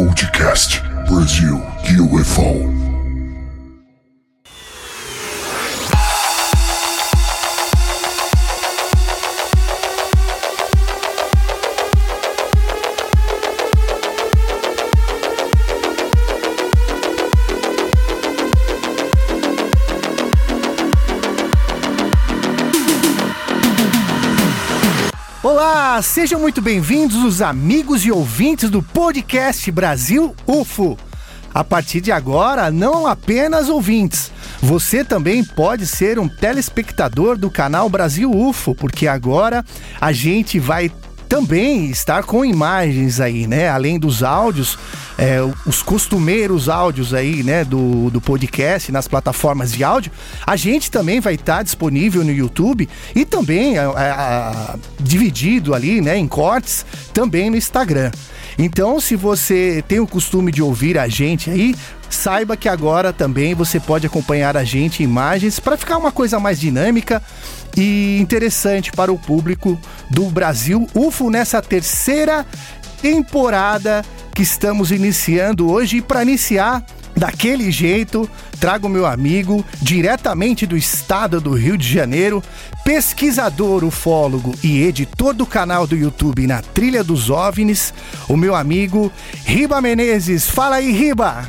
Podcast Brasil UFO. Sejam muito bem-vindos os amigos e ouvintes do podcast Brasil UFO. A partir de agora, não apenas ouvintes, você também pode ser um telespectador do canal Brasil UFO, porque agora a gente vai também estar com imagens aí, né? Além dos áudios, é, os costumeiros áudios aí, né? Do, do podcast nas plataformas de áudio, a gente também vai estar disponível no YouTube e também a, a, dividido ali, né? Em cortes, também no Instagram. Então, se você tem o costume de ouvir a gente aí, saiba que agora também você pode acompanhar a gente em imagens para ficar uma coisa mais dinâmica e interessante para o público do Brasil UFO nessa terceira temporada que estamos iniciando hoje. E para iniciar daquele jeito, trago meu amigo diretamente do estado do Rio de Janeiro, pesquisador, ufólogo e editor do canal do YouTube Na Trilha dos OVNIs, o meu amigo Riba Menezes. Fala aí, Riba!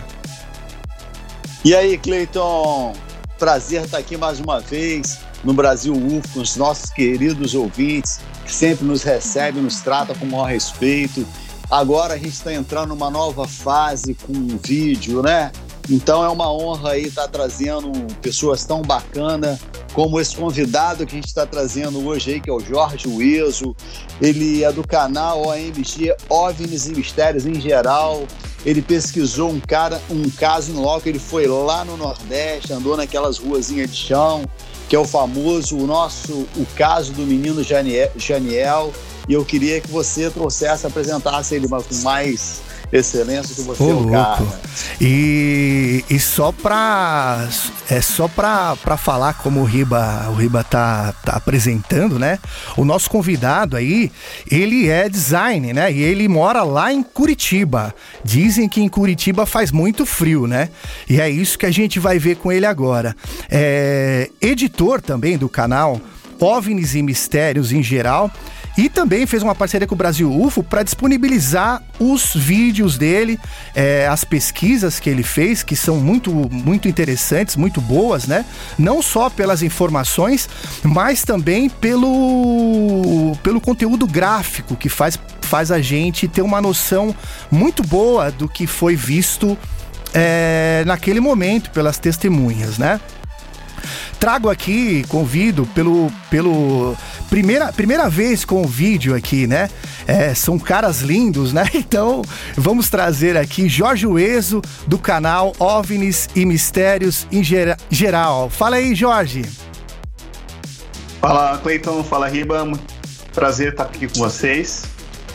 E aí, Cleiton? Prazer estar aqui mais uma vez no Brasil com os nossos queridos ouvintes, que sempre nos recebem, nos tratam com o maior respeito. Agora a gente está entrando numa nova fase com o vídeo, né? Então é uma honra aí estar trazendo pessoas tão bacanas como esse convidado que a gente está trazendo hoje aí, que é o Jorge Ueso. Ele é do canal OMG OVNIs e Mistérios em geral. Ele pesquisou um cara, um caso no local, ele foi lá no Nordeste, andou naquelas ruazinhas de chão, que é o famoso, o nosso, o caso do menino Janiel, Janiel. E eu queria que você trouxesse, apresentasse ele com mais excelência que você, Ô, cara. E, e só pra. É só pra, pra falar como o Riba, o Riba tá, tá apresentando, né? O nosso convidado aí, ele é design, né? E ele mora lá em Curitiba. Dizem que em Curitiba faz muito frio, né? E é isso que a gente vai ver com ele agora. É editor também do canal OVNIs e Mistérios em geral. E também fez uma parceria com o Brasil UFO para disponibilizar os vídeos dele, é, as pesquisas que ele fez, que são muito, muito interessantes, muito boas, né? Não só pelas informações, mas também pelo, pelo conteúdo gráfico que faz, faz a gente ter uma noção muito boa do que foi visto é, naquele momento pelas testemunhas, né? Trago aqui, convido pelo, pelo primeira, primeira vez com o vídeo aqui, né? É, são caras lindos, né? Então vamos trazer aqui Jorge Ueso do canal OVNIs e Mistérios em geral. Fala aí, Jorge. Fala, Cleiton. Fala, Riba. Prazer estar aqui com vocês.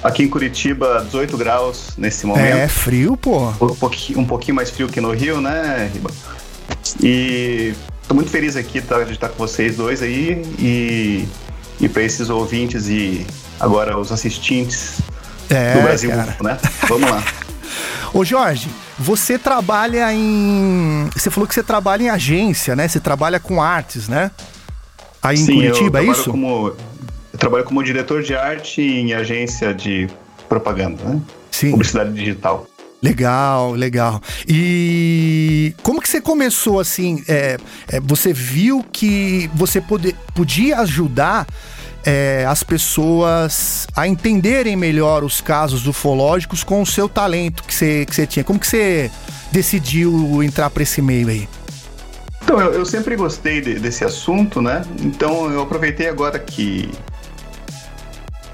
Aqui em Curitiba, 18 graus nesse momento. É frio, pô. Um pouquinho, um pouquinho mais frio que no Rio, né, Riba? E Tô muito feliz aqui tá, de estar com vocês dois aí e, e para esses ouvintes e agora os assistentes é, do Brasil, cara. né? Vamos lá. Ô Jorge, você trabalha em. Você falou que você trabalha em agência, né? Você trabalha com artes, né? Aí Sim, em Curitiba, é isso? Como, eu trabalho como diretor de arte em agência de propaganda, né? Sim. Publicidade digital. Legal, legal. E como que você começou assim? É, é, você viu que você pode, podia ajudar é, as pessoas a entenderem melhor os casos ufológicos com o seu talento que você, que você tinha. Como que você decidiu entrar para esse meio aí? Então, eu, eu sempre gostei de, desse assunto, né? Então, eu aproveitei agora que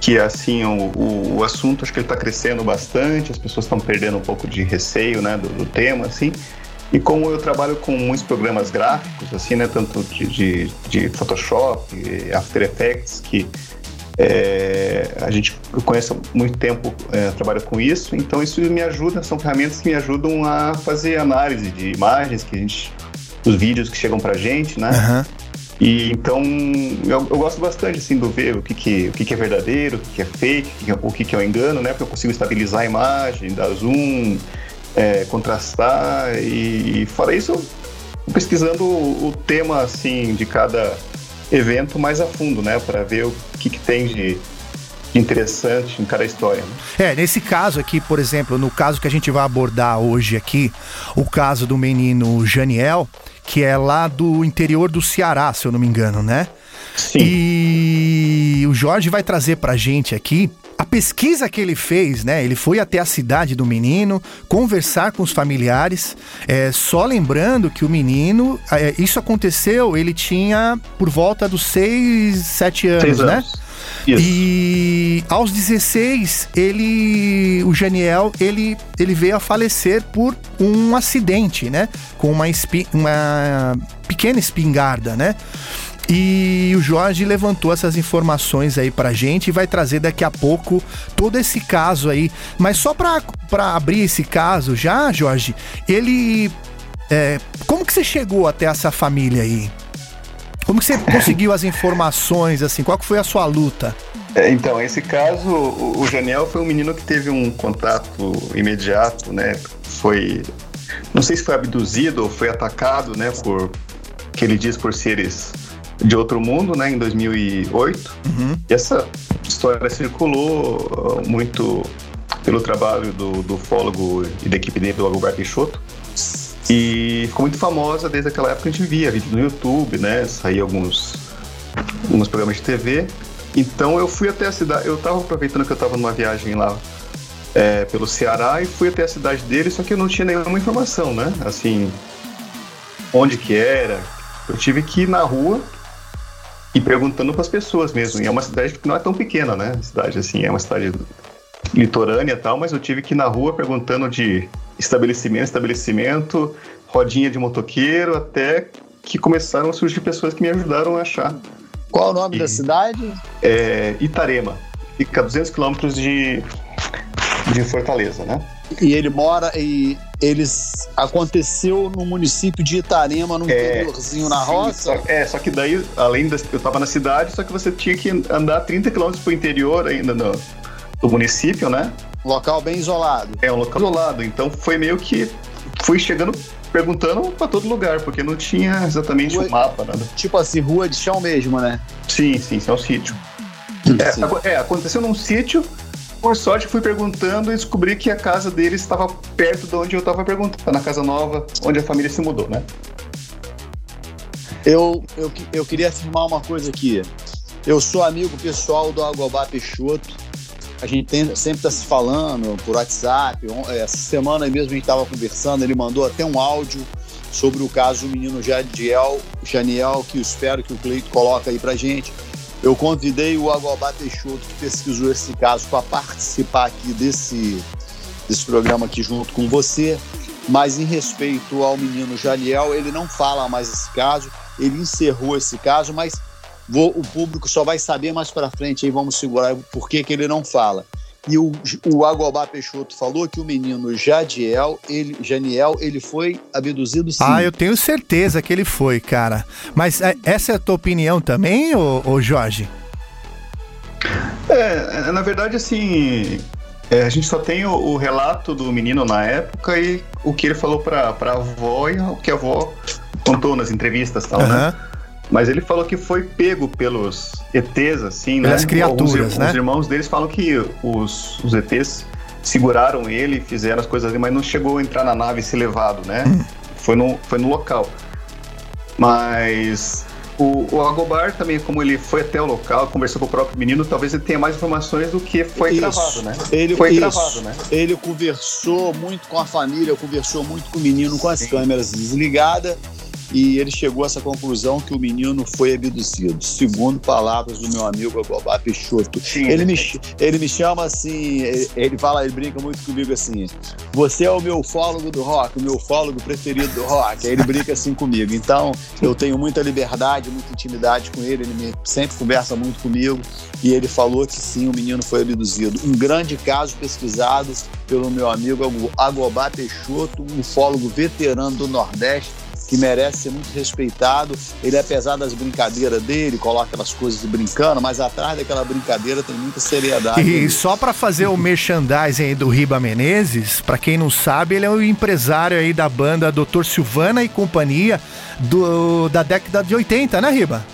que assim o, o assunto acho que ele está crescendo bastante, as pessoas estão perdendo um pouco de receio, né, do, do, tema, assim. E como eu trabalho com muitos programas gráficos, assim, né, tanto de, de, de Photoshop, After Effects, que é, a gente conhece há muito tempo, é, trabalho com isso, então isso me ajuda, são ferramentas que me ajudam a fazer análise de imagens que a gente, os vídeos que chegam para gente, né? Uhum. E então eu, eu, gosto bastante assim do ver o que, que, o que, que é verdadeiro, o que, que é fake, o que, que é, o que, que é um engano, né? Porque eu consigo estabilizar a imagem, dar zoom, é, contrastar e, e fora isso, pesquisando o, o, tema assim de cada evento mais a fundo, né? Para ver o que, que tem de interessante em cada história. Né? É, nesse caso aqui, por exemplo, no caso que a gente vai abordar hoje aqui, o caso do menino Janiel, que é lá do interior do Ceará, se eu não me engano, né? Sim. E o Jorge vai trazer pra gente aqui a pesquisa que ele fez, né? Ele foi até a cidade do menino, conversar com os familiares. É, só lembrando que o menino, é, isso aconteceu, ele tinha por volta dos 6, 7 anos, seis né? Anos. Isso. E aos 16, ele, o Janiel, ele, ele veio a falecer por um acidente, né? Com uma, espi, uma pequena espingarda, né? E o Jorge levantou essas informações aí pra gente e vai trazer daqui a pouco todo esse caso aí. Mas só pra, pra abrir esse caso já, Jorge, ele. É, como que você chegou até essa família aí? Como que você conseguiu as informações, assim? Qual que foi a sua luta? É, então, esse caso, o, Janiel foi um menino que teve um contato imediato, né? Foi, não sei se foi abduzido ou foi atacado, né? Por, que ele diz por seres de outro mundo, né? Em 2008. Uhum. E essa história circulou uh, muito pelo trabalho do, do ufólogo e da equipe dele, do Agobert Peixoto. E ficou muito famosa desde aquela época, a gente via vídeo no YouTube, né? Saía alguns, alguns programas de TV. Então eu fui até a cidade, eu estava aproveitando que eu estava numa viagem lá é, pelo Ceará e fui até a cidade dele, só que eu não tinha nenhuma informação, né? Assim, onde que era. Eu tive que ir na rua e perguntando para as pessoas mesmo. E é uma cidade que não é tão pequena, né? cidade assim, é uma cidade litorânea e tal, mas eu tive que ir na rua perguntando de estabelecimento, estabelecimento, rodinha de motoqueiro, até que começaram a surgir pessoas que me ajudaram a achar. Qual o nome e, da cidade? É Itarema. Fica a 200 quilômetros de, de Fortaleza, né? E ele mora e eles aconteceu no município de Itarema, num é, interiorzinho na sim, roça. Só, é, só que daí, além da, eu tava na cidade, só que você tinha que andar 30 quilômetros pro interior ainda no, do município, né? Local bem isolado. É um local isolado, então foi meio que fui chegando perguntando para todo lugar, porque não tinha exatamente rua, um mapa, nada. Tipo assim, rua de chão mesmo, né? Sim, sim, é um sítio. É, é, aconteceu num sítio, por sorte fui perguntando e descobri que a casa dele estava perto de onde eu estava perguntando, na casa nova, onde a família se mudou, né? Eu, eu, eu queria afirmar uma coisa aqui. Eu sou amigo pessoal do Agobá Peixoto, a gente tem, sempre está se falando por WhatsApp. Essa semana mesmo a gente estava conversando, ele mandou até um áudio sobre o caso do menino Jadiel, Janiel, que eu espero que o Cleito coloque aí para gente. Eu convidei o Agobá Peixoto, que pesquisou esse caso, para participar aqui desse, desse programa aqui junto com você. Mas em respeito ao menino Janiel, ele não fala mais esse caso, ele encerrou esse caso, mas Vou, o público só vai saber mais para frente, aí vamos segurar por que, que ele não fala. E o, o Agobá Peixoto falou que o menino Jadiel, ele, Janiel, ele foi abduzido sim. Ah, eu tenho certeza que ele foi, cara. Mas é, essa é a tua opinião também, ô, ô Jorge? É, é na verdade, assim, é, a gente só tem o, o, relato do menino na época e o que ele falou pra, pra avó e o que a avó contou nas entrevistas e tal, uhum. né? Mas ele falou que foi pego pelos ETs, assim, né? Pelas criaturas, né? Os irmãos deles falam que os, os ETs seguraram ele, fizeram as coisas ali, mas não chegou a entrar na nave e ser levado, né? Hum. Foi, no, foi no local. Mas o, o Agobar também, como ele foi até o local, conversou com o próprio menino, talvez ele tenha mais informações do que foi isso. gravado, né? Ele, foi isso. gravado, né? Ele conversou muito com a família, conversou muito com o menino com as Sim. câmeras desligadas e ele chegou a essa conclusão que o menino foi abduzido, segundo palavras do meu amigo Agobá Peixoto. Sim, ele, me, ele me chama assim, ele, fala, ele brinca muito comigo assim, você é o meu ufólogo do rock, o meu ufólogo preferido do rock, aí ele brinca assim comigo. Então, eu tenho muita liberdade, muita intimidade com ele, ele me, sempre conversa muito comigo, e ele falou que sim, o menino foi abduzido. Um grande caso pesquisado pelo meu amigo Agobá Peixoto, um ufólogo veterano do Nordeste, que merece ser muito respeitado. Ele, apesar das brincadeiras dele, coloca aquelas coisas brincando, mas atrás daquela brincadeira tem muita seriedade. E só para fazer o merchandising aí do Riba Menezes, para quem não sabe, ele é o empresário aí da banda Dr. Silvana e companhia do, da década de 80, né, Riba?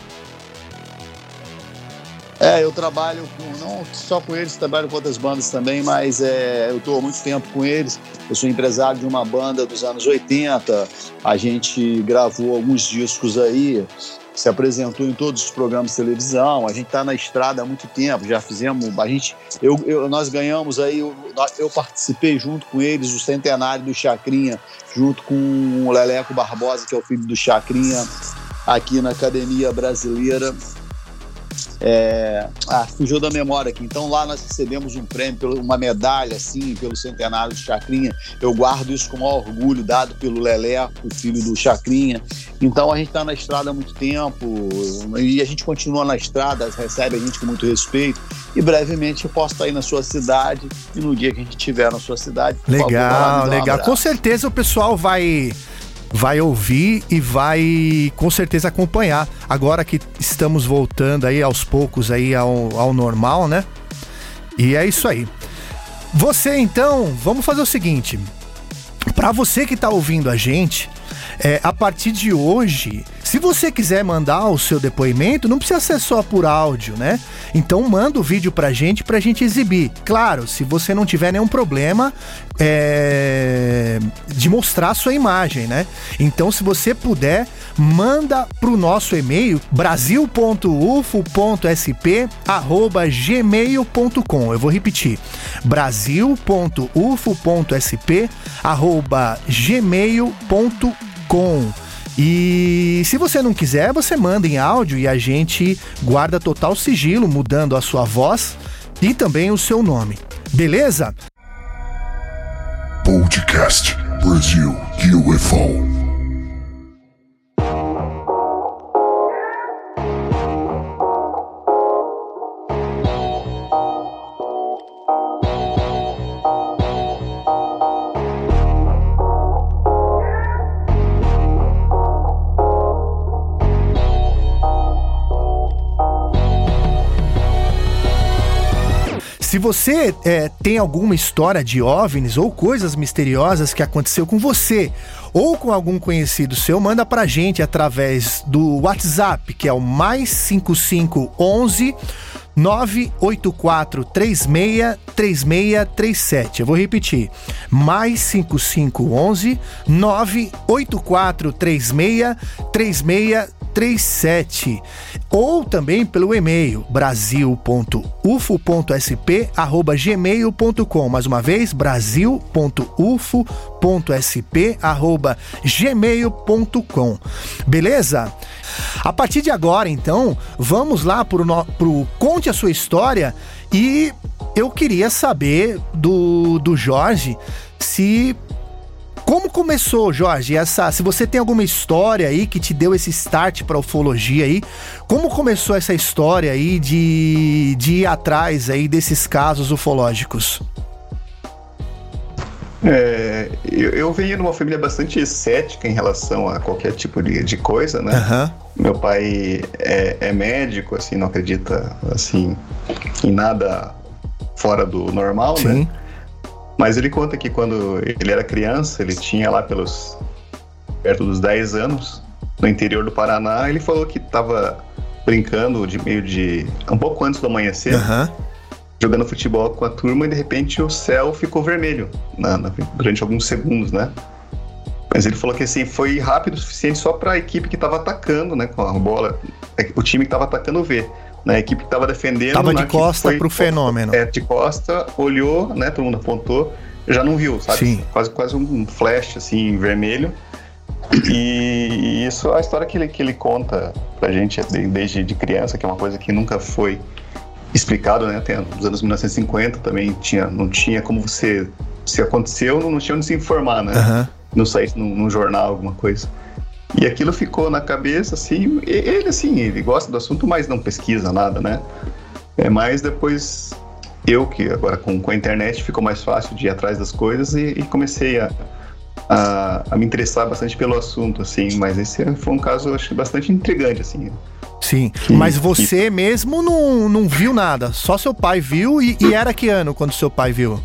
É, eu trabalho com, não só com eles, trabalho com outras bandas também, mas é, eu estou há muito tempo com eles. Eu sou empresário de uma banda dos anos 80. A gente gravou alguns discos aí, se apresentou em todos os programas de televisão. A gente está na estrada há muito tempo, já fizemos. A gente, eu, eu, nós ganhamos aí, eu, eu participei junto com eles do centenário do Chacrinha, junto com o Leleco Barbosa, que é o filho do Chacrinha, aqui na Academia Brasileira é, ah, fugiu da memória aqui. Então lá nós recebemos um prêmio, uma medalha assim, pelo centenário de Chacrinha. Eu guardo isso com o maior orgulho, dado pelo Lelé, o filho do Chacrinha. Então a gente está na estrada há muito tempo e a gente continua na estrada, recebe a gente com muito respeito. E brevemente eu posso estar aí na sua cidade e no dia que a gente estiver na sua cidade. Legal, favor, legal. Um com certeza o pessoal vai vai ouvir e vai com certeza acompanhar. Agora que estamos voltando aí aos poucos aí ao, ao normal, né? E é isso aí. Você então, vamos fazer o seguinte. Para você que está ouvindo a gente, é, a partir de hoje, se você quiser mandar o seu depoimento, não precisa ser só por áudio, né? Então manda o vídeo pra gente pra gente exibir. Claro, se você não tiver nenhum problema é, de mostrar a sua imagem, né? Então, se você puder, manda pro nosso e-mail brasil.ufo.sp@gmail.com. Eu vou repetir: brasil.ufo.sp@gmail.com. E se você não quiser, você manda em áudio e a gente guarda total sigilo, mudando a sua voz e também o seu nome. Beleza? Podcast Brasil UFO. Se você é, tem alguma história de OVNIs ou coisas misteriosas que aconteceu com você ou com algum conhecido seu, manda pra gente através do WhatsApp, que é o mais 5511 984 36 3637. Eu vou repetir. Mais 5511 984 36 3637. 37 ou também pelo e-mail brasil.ufo.sp@gmail.com. Mais uma vez, brasil.ufo.sp@gmail.com. Beleza? A partir de agora, então, vamos lá pro, no, pro Conte a Sua História e eu queria saber do, do Jorge se como começou, Jorge? Essa, se você tem alguma história aí que te deu esse start para ufologia aí, como começou essa história aí de, de ir atrás aí desses casos ufológicos? É, eu, eu venho de uma família bastante cética em relação a qualquer tipo de, de coisa, né? Uhum. Meu pai é, é, médico, assim, não acredita assim em nada fora do normal, Sim. né? Mas ele conta que quando ele era criança, ele tinha lá pelos perto dos 10 anos, no interior do Paraná, ele falou que estava brincando de meio de um pouco antes do amanhecer, uhum. Jogando futebol com a turma e de repente o céu ficou vermelho na, na, durante alguns segundos, né? Mas ele falou que assim foi rápido o suficiente só para a equipe que estava atacando, né, com a bola, o time que estava atacando ver né, a equipe que estava defendendo. Tava de costa para o fenômeno. É, de costa, olhou, né? Todo mundo apontou, já não viu, sabe? Sim. Quase, quase um flash assim, vermelho. E isso é a história que ele, que ele conta pra gente desde de criança, que é uma coisa que nunca foi explicado, né? Até nos anos 1950 também tinha, não tinha como você. Se aconteceu, não, não tinha onde se informar, né? Uhum. Não saísse num, num jornal, alguma coisa. E aquilo ficou na cabeça, assim, ele assim, ele gosta do assunto, mas não pesquisa nada, né? É mais depois eu que agora com, com a internet ficou mais fácil de ir atrás das coisas e, e comecei a, a, a, me interessar bastante pelo assunto, assim, mas esse foi um caso, eu acho, bastante intrigante, assim. Sim, que, mas você que... mesmo não, não viu nada, só seu pai viu e, e era que ano quando seu pai viu?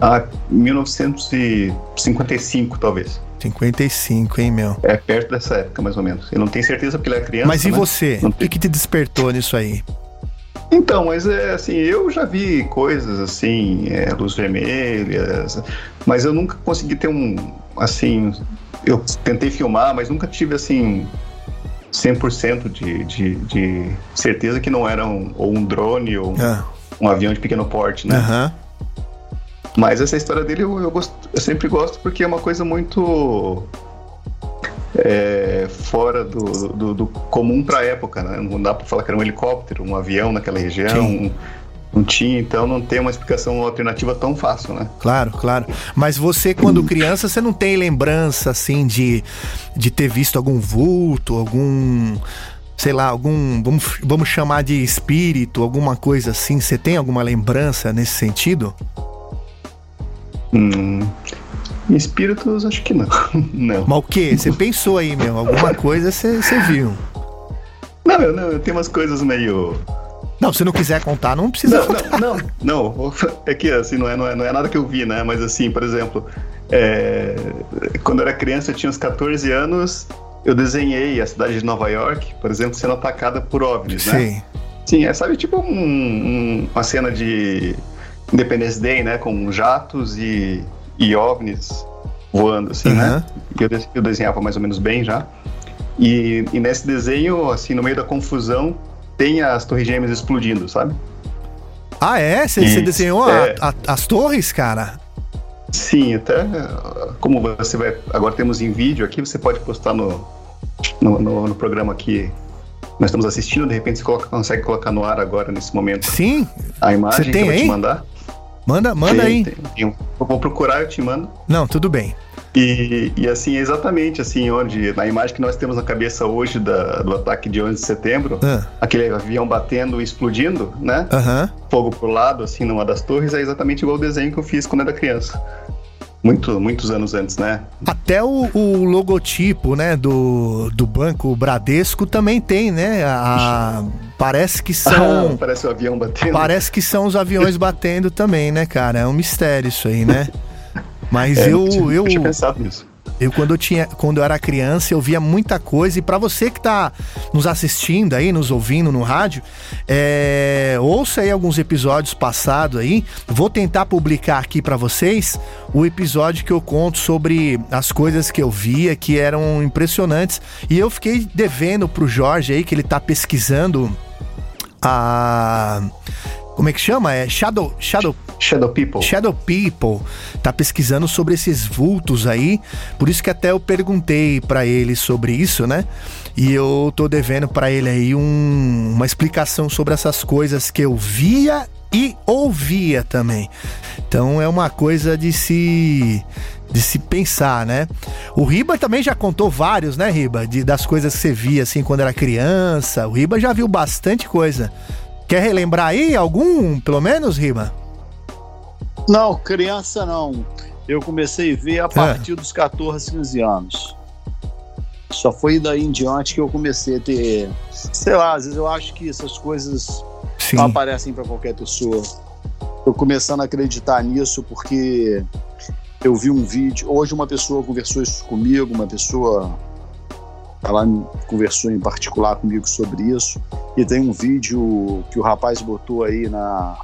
Ah, 1955, talvez. 55, hein, meu? É perto dessa época, mais ou menos. Eu não tenho certeza porque ele é criança. Mas e né? você? O que, que te despertou nisso aí? Então, mas é assim, eu já vi coisas assim, é, luz vermelhas, mas eu nunca consegui ter um, assim, eu tentei filmar, mas nunca tive assim 100% de, de, de certeza que não era um, ou um drone ou ah. um avião de pequeno porte, né? Uhum. Mas essa história dele eu, eu, gosto, eu sempre gosto porque é uma coisa muito é, fora do, do, do comum para a época, né? Não dá para falar que era um helicóptero, um avião naquela região. Não tinha, então não tem uma explicação alternativa tão fácil, né? Claro, claro. Mas você, quando criança, você não tem lembrança, assim, de, de ter visto algum vulto, algum. Sei lá, algum. Vamos, vamos chamar de espírito, alguma coisa assim. Você tem alguma lembrança nesse sentido? Hum, espíritos, acho que não. não. Mas o que? Você pensou aí, meu? Alguma coisa você viu? Não, não, eu tenho umas coisas meio. Não, se não quiser contar, não precisa não, contar. Não, não, não. É que assim, não é, não, é, não é nada que eu vi, né? Mas assim, por exemplo, é... quando eu era criança, eu tinha uns 14 anos, eu desenhei a cidade de Nova York, por exemplo, sendo atacada por OVNIs, né? Sim. Sim, é, sabe, tipo um, um, uma cena de Independence Day, né? Com jatos e, e ovnis voando, assim, uhum. né? E eu, eu desenhava mais ou menos bem já. E, e, nesse desenho, assim, no meio da confusão, tem as torres gêmeas explodindo, sabe? Ah, é? Você desenhou é. A, a, as torres, cara? Sim, até como você vai. Agora temos em vídeo aqui, você pode postar no, no, no, no programa aqui nós estamos assistindo, de repente você coloca, consegue colocar no ar agora, nesse momento. Sim. A imagem você tem que eu vou te mandar. Manda, manda tem, aí. Tem, tem. Eu vou procurar, eu te mando. Não, tudo bem. E, e assim, exatamente assim, onde na imagem que nós temos na cabeça hoje da, do ataque de 11 de setembro, ah. aquele avião batendo e explodindo, né? Uhum. Fogo pro lado, assim, numa das torres, é exatamente igual o desenho que eu fiz quando era criança. Muito, muitos anos antes, né? Até o, o, logotipo, né, do, do banco Bradesco também tem, né? A, parece que são. Ah, parece o avião batendo. Parece que são os aviões batendo também, né, cara? É um mistério isso aí, né? Mas é, eu, eu, eu tinha pensado nisso. Eu quando eu tinha, quando eu era criança, eu via muita coisa e para você que tá nos assistindo aí, nos ouvindo no rádio, é, ouça aí alguns episódios passados aí. Vou tentar publicar aqui para vocês o episódio que eu conto sobre as coisas que eu via que eram impressionantes e eu fiquei devendo pro Jorge aí que ele tá pesquisando a como é que chama? É Shadow Shadow Shadow People. Shadow People tá pesquisando sobre esses vultos aí, por isso que até eu perguntei para ele sobre isso, né? E eu tô devendo para ele aí um, uma explicação sobre essas coisas que eu via e ouvia também. Então é uma coisa de se de se pensar, né? O Riba também já contou vários, né, Riba? De, das coisas que você via assim quando era criança. O Riba já viu bastante coisa. Quer relembrar aí algum, pelo menos, Rima? Não, criança não. Eu comecei a ver a é. partir dos 14, 15 anos. Só foi daí em diante que eu comecei a ter. Sei lá, às vezes eu acho que essas coisas Sim. não aparecem para qualquer pessoa. Tô começando a acreditar nisso porque eu vi um vídeo. Hoje uma pessoa conversou isso comigo, uma pessoa ela conversou em particular comigo sobre isso. E tem um vídeo que o rapaz botou aí na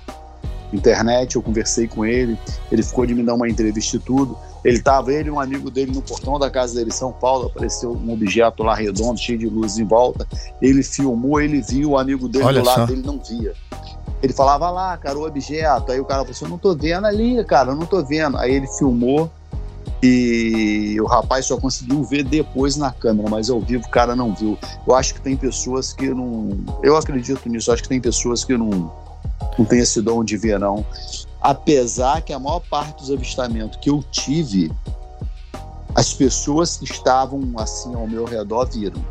internet, eu conversei com ele, ele ficou de me dar uma entrevista e tudo. Ele tava, ele e um amigo dele no portão da casa dele em São Paulo, apareceu um objeto lá redondo, cheio de luz em volta. Ele filmou, ele viu, o amigo dele Olha do lado só. dele não via. Ele falava lá, cara, o objeto. Aí o cara falou assim: Eu não tô vendo ali, cara, eu não tô vendo. Aí ele filmou, e o rapaz só conseguiu ver depois na câmera, mas ao vivo o cara não viu. Eu acho que tem pessoas que não. Eu acredito nisso, acho que tem pessoas que não, não tem esse dom de ver, não. Apesar que a maior parte dos avistamentos que eu tive, as pessoas que estavam assim ao meu redor viram.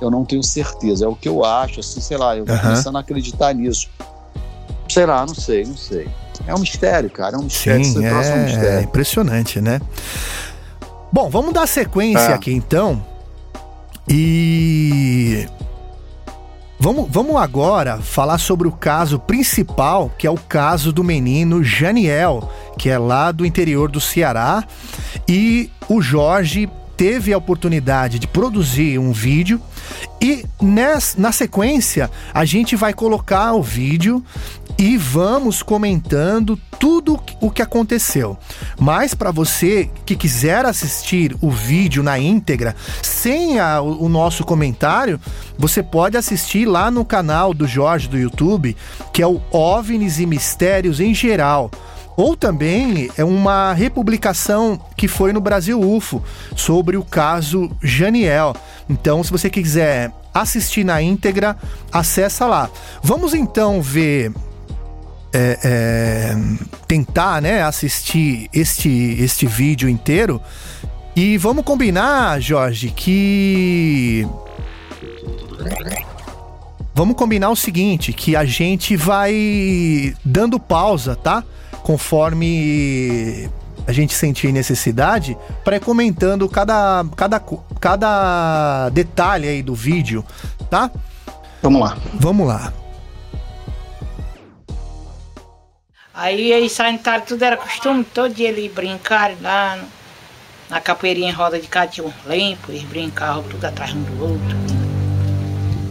Eu não tenho certeza, é o que eu acho, assim, sei lá, eu tô uhum. começando a acreditar nisso. Sei lá, não sei, não sei. É um mistério, cara. É um mistério. Sim, é, um mistério. é impressionante, né? Bom, vamos dar sequência É. aqui então. E vamos, vamos agora falar sobre o caso principal, que é o caso do menino Janiel, que é lá do interior do Ceará. E o Jorge teve a oportunidade de produzir um vídeo e nes- na sequência a gente vai colocar o vídeo e vamos comentando tudo o que aconteceu. Mas para você que quiser assistir o vídeo na íntegra, sem a- o nosso comentário, você pode assistir lá no canal do Jorge do YouTube, que é o OVNIs e Mistérios em Geral. Ou também é uma republicação que foi no Brasil UFO sobre o caso Janiel. Então, se você quiser assistir na íntegra, acessa lá. Vamos então ver é, é, tentar né, assistir este, este vídeo inteiro. E vamos combinar, Jorge, que. Vamos combinar o seguinte: que a gente vai dando pausa, tá? Conforme a gente sentir necessidade, para ir comentando cada, cada, cada detalhe aí do vídeo, tá? Vamos lá. Vamos lá. Aí eles sanitaram, tudo era costume, todo dia eles brincarem lá no- na capoeirinha em roda de cá tinha um limpo, eles brincavam tudo atrás um do outro.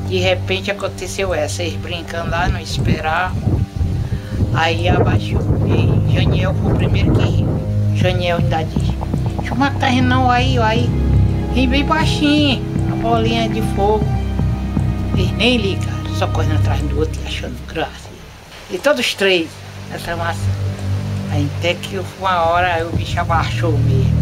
De repente aconteceu essa, eles brincando lá, não esperavam. Aí abaixou. E Janiel foi o primeiro que riu. Janiel ainda disse, que tá rindo não aí, aí. Ri bem baixinho, a bolinha de fogo. Eles nem ligaram, só correndo atrás do outro e achando graça. E todos os três, essa massa. Aí até que uma hora o bicho abaixou mesmo.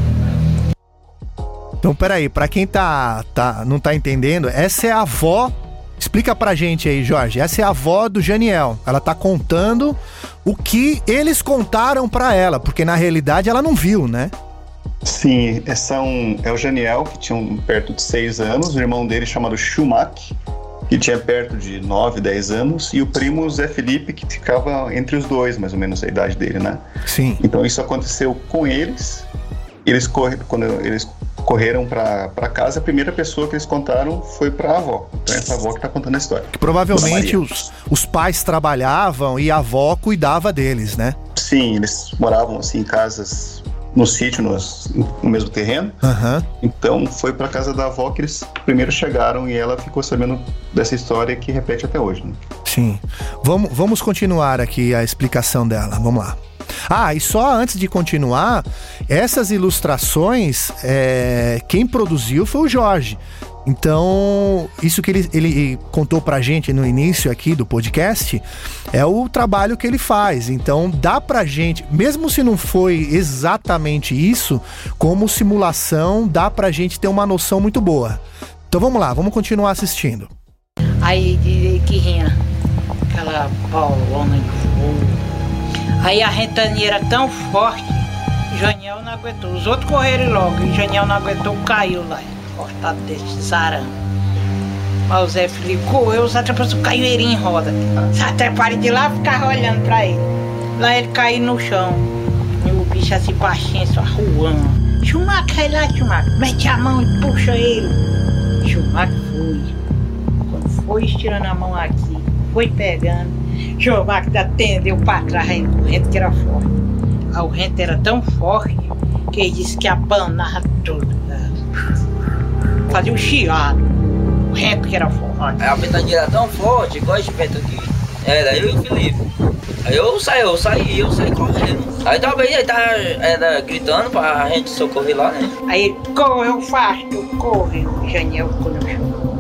Então, peraí, pra quem tá, tá, não tá entendendo, essa é a avó. Explica pra gente aí, Jorge. Essa é a avó do Janiel. Ela tá contando o que eles contaram pra ela, porque na realidade ela não viu, né? Sim, é, são, é o Janiel, que tinha um, perto de 6 anos, o irmão dele chamado Schumacher, que tinha perto de 9, 10 anos, e o primo Zé Felipe, que ficava entre os dois, mais ou menos, a idade dele, né? Sim. Então isso aconteceu com eles. Eles corre, quando eles correram para casa, a primeira pessoa que eles contaram foi para a avó. Então é essa avó que está contando a história. Que provavelmente os, os pais trabalhavam e a avó cuidava deles, né? Sim, eles moravam assim em casas no sítio, nos- no mesmo terreno. Aham. Então foi para casa da avó que eles primeiro chegaram e ela ficou sabendo dessa história que repete até hoje. Né? Sim. Vamos, vamos continuar aqui a explicação dela. Vamos lá. Ah, e só antes de continuar, essas ilustrações, é, quem produziu foi o Jorge. Então, isso que ele, ele contou pra gente no início aqui do podcast é o trabalho que ele faz. Então, dá pra gente, mesmo se não foi exatamente isso, como simulação, dá pra gente ter uma noção muito boa. Então vamos lá, vamos continuar assistindo. Aí que vinha aquela bolona de fogo. Aí a rentania era tão forte, Janiel não aguentou. Os outros correram logo, e Janiel não aguentou, caiu lá, cortado desse arame. Mas o Zé Felipe correu, os atrepados caiu ele em roda. Os atreparam de lá ficava olhando pra ele. Lá ele caiu no chão. E o bicho assim baixinho, só ruando. Schumacher, vai lá, Schumacher. Mete a mão e puxa ele. Schumacher foi. Quando foi estirando a mão aqui, foi pegando. Schumacher atendeu pra trás, o rento que era forte. Ah, O rento era tão forte que ele disse que abanava tudo. Fazia um chiado. O rento que era forte. Aí a ventania era tão forte, igual esse vento aqui. Era eu e o Felipe. Aí eu saí, eu saí, eu saí correndo. Aí talvez ele tá era, gritando pra gente socorrer lá, né? Aí ele correu fácil, correu. O Janiel no chão.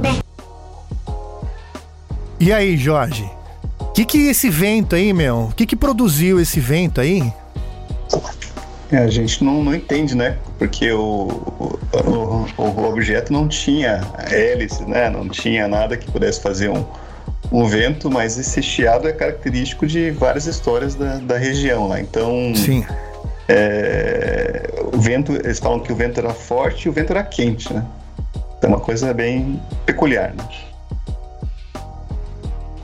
E aí, Jorge? O que que esse vento aí, meu? O que que produziu esse vento aí? É, a gente não, não entende, né? Porque o, o, o- objeto não tinha hélice, né? Não tinha nada que pudesse fazer um, um vento, mas esse chiado é característico de várias histórias da, da região lá. Então, Sim. é, o vento, eles falam que o vento era forte e o vento era quente, né? Então é uma coisa bem peculiar, né?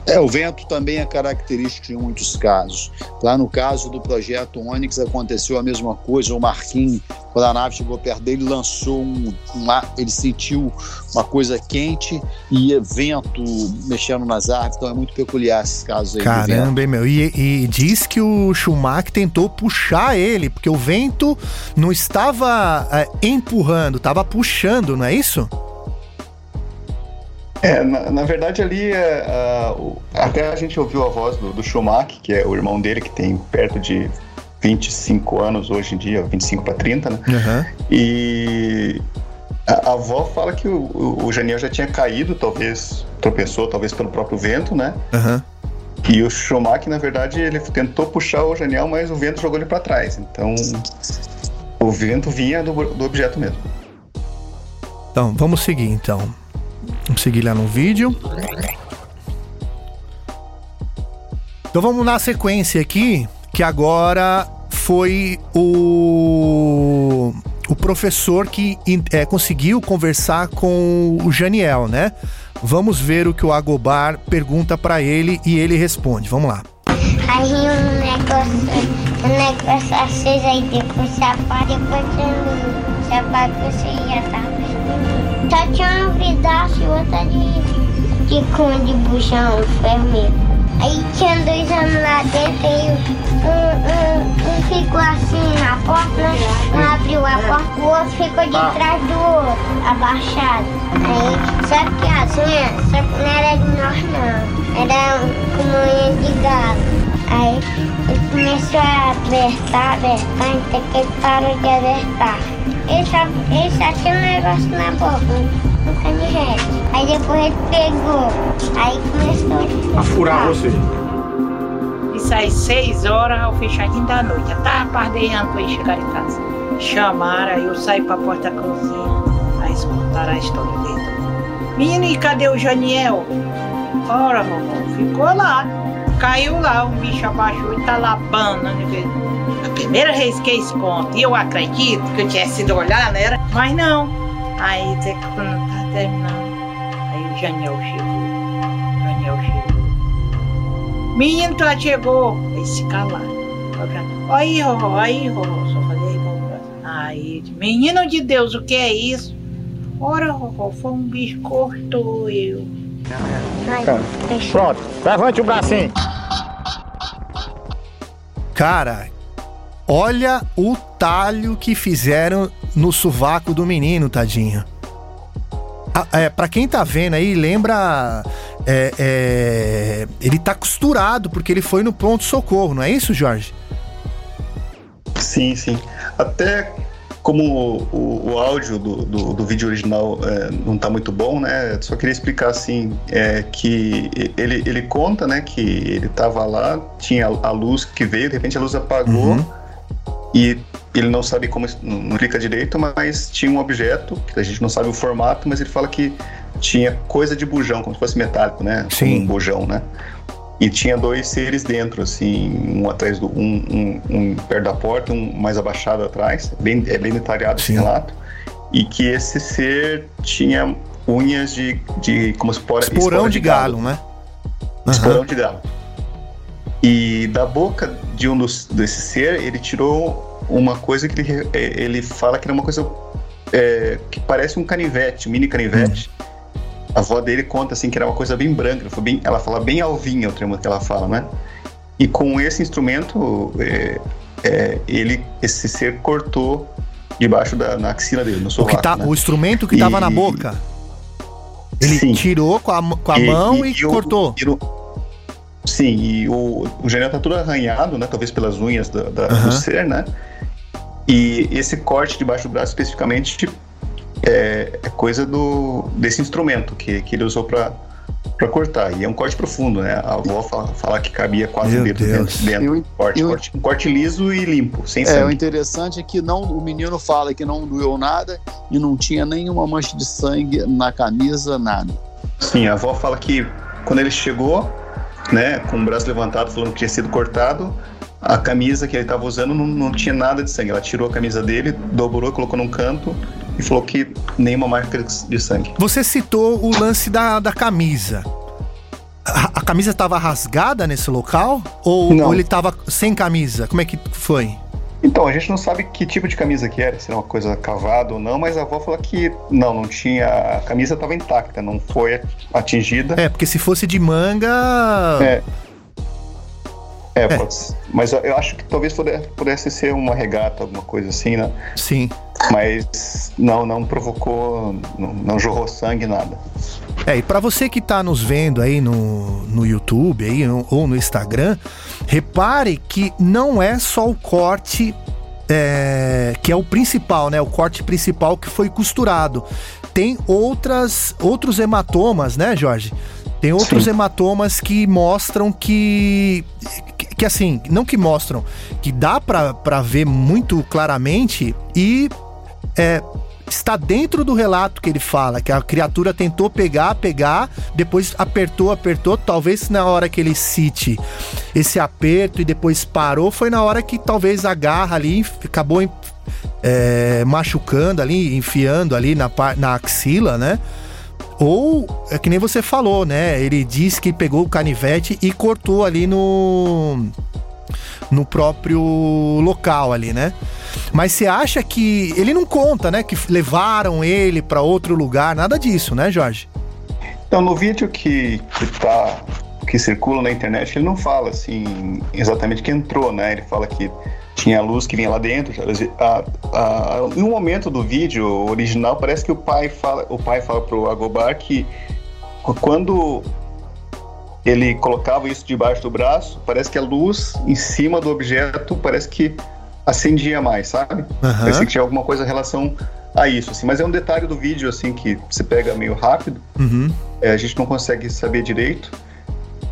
É, o vento também é característico em muitos casos. Lá no caso do projeto Onix aconteceu a mesma coisa, o Marquinhos Quando a nave chegou perto dele, lançou um, um ele sentiu uma coisa quente e vento mexendo nas árvores. Então é muito peculiar esses casos aí. Caramba, hein, meu. E, e diz que o Schumacher tentou puxar ele, porque o vento não estava é, empurrando, estava puxando, não é isso? É, na, na verdade ali, é, até a gente ouviu a voz do, do Schumacher, que é o irmão dele, que tem perto de 25 anos hoje em dia, 25 para 30, né? Aham. E a, a avó fala que o, o, o Janiel já tinha caído, talvez tropeçou, talvez pelo próprio vento, né? Aham. E o Schumacher, na verdade, ele tentou puxar o Janiel, mas o vento jogou ele para trás. Então, o vento vinha do, do objeto mesmo. Então, vamos seguir então. Vamos seguir lá no vídeo. Então vamos na sequência aqui, que agora foi o o professor que é, conseguiu conversar com o Janiel, né? Vamos ver o que o Agobar pergunta pra ele e ele responde. Vamos lá. Aí um negócio, um negócio aceso aí depois se apaga, depois se apaga você já tá vendo. Só tinha um pedaço e outra de, de cor de buchão vermelho. Aí tinha dois anos lá dentro e um, um, um ficou assim na porta, né? Um abriu a porta, o outro ficou de trás do outro, abaixado. Aí, só que as unhas, só que não era de nós não, era como unha de galo. Aí ele começou a apertar, apertar, até que ele parou de apertar. Ele só, ele só tinha um negócio na boca, um, canivete. Aí depois ele pegou, aí começou a furar você. Isso aí, seis horas ao fechadinho da noite. Eu tava pardeando pra ele chegar em casa. Chamaram, aí eu saí pra porta da cozinha. Aí eles contaram a história dele. Menino, e cadê o Janiel? Ora, vovó, ficou lá. Caiu lá, um bicho abaixou e tá lá banando. A primeira vez que eles contam, e eu acredito que eu tinha sido olhar, né? Mas não. Aí, quando tá terminando, aí o Janiel chegou. O Janiel chegou. Menino, tu chegou. Aí se calaram. Aí, Roró, aí, Roró. Só falei Roró. Aí, menino de Deus, o que é isso? Ora, Roró, foi um bicho cortou eu. Pronto, levante o bracinho. Cara, olha o talho que fizeram no sovaco do menino, tadinho. Ah, é, pra quem tá vendo aí, lembra. é, é, ele tá costurado porque ele foi no pronto-socorro, não é isso, Jorge? Sim, sim. Até como o, o- áudio do, do, do vídeo original é, não tá muito bom, né? Só queria explicar assim é, que ele, ele conta, né, que ele tava lá, tinha a luz que veio, de repente a luz apagou Uhum. e ele não sabe como, não explica direito, mas tinha um objeto, que a gente não sabe o formato, mas ele fala que tinha coisa de bujão, como se fosse metálico, né? Sim. Um bujão, né? E tinha dois seres dentro, assim, um atrás do. um, um, um perto da porta, um mais abaixado atrás. Bem, é bem detalhado esse relato. E que esse ser tinha unhas de. de como se pode Esporão de galo, né? Esporão Aham. de galo. E da boca de um dos, desse ser, ele tirou uma coisa que ele, é, ele fala que era uma coisa é, que parece um canivete, um mini canivete. A avó dele conta assim que era uma coisa bem branca, bem, ela fala bem alvinha o termo que ela fala, né? E com esse instrumento, é, é, ele, esse ser cortou debaixo da na axila dele, no O, sovaco, que tá, né? o instrumento que tava E- na boca. Ele Sim. tirou com a, com a mão e, o- cortou. e no- sim, e o, o Janel tá todo arranhado, né? Talvez pelas unhas da, da- Aham. do ser, né? E esse corte debaixo do braço, especificamente, é, é coisa do, desse instrumento que, que ele usou pra, pra cortar. E é um corte profundo, né? A avó fala, fala que cabia quase Meu dedo Deus. dentro. dentro. Corte, eu- corte- um corte liso e limpo, sem É, o sangue. interessante é que não, o menino fala que não doeu nada e não tinha nenhuma mancha de sangue na camisa, nada. Sim, a avó fala que quando ele chegou, né, com o braço levantado, falando que tinha sido cortado, a camisa que ele estava usando não, não tinha nada de sangue. Ela tirou a camisa dele, dobrou, colocou num canto e falou que nenhuma marca de sangue. Você citou o lance da, da camisa. A, a camisa estava rasgada nesse local? Ou, ou ele estava sem camisa? Como é que foi? Então, a gente não sabe que tipo de camisa que era, se era uma coisa cavada ou não, mas a avó falou que não, não tinha. A camisa estava intacta, não foi atingida. É, porque se fosse de manga. É. É, pode ser. Mas eu- acho que talvez pudesse, ser uma regata, alguma coisa assim, né? Sim. Mas não, não provocou, não, não jorrou sangue, nada. É, e pra você que tá nos vendo aí no, no YouTube aí, ou ou no Instagram, repare que não é só o corte é, que é o principal, né? O corte principal que foi costurado. Tem outras, outros hematomas, né, Jorge? Tem outros Sim. hematomas que mostram que, que. assim, não que mostram, que dá pra ver muito claramente e é, está dentro do relato que ele fala, que a criatura tentou pegar, pegar, depois apertou, apertou. Talvez na hora que ele cite esse aperto e depois parou, foi na hora que talvez a garra ali acabou é, machucando ali, enfiando ali na, na axila, né? Ou, é que nem você falou, né? Ele disse que pegou o canivete e cortou ali no. no próprio local ali, né? Mas você acha que. Ele não conta, né? Que levaram ele pra outro lugar, nada disso, né, Jorge? Então, no vídeo que, que tá que circula na internet, ele não fala assim exatamente que entrou, né? Ele fala que tinha luz que vinha lá dentro. A, a, em um momento do vídeo original, parece que o pai fala, o pai fala pro Agobar que quando ele colocava isso debaixo do braço, parece que a luz em cima do objeto parece que acendia mais, sabe? Aham. Parece que tinha alguma coisa em relação a isso, assim. Mas é um detalhe do vídeo, assim, que você pega meio rápido. Uhum. É, a gente não consegue saber direito.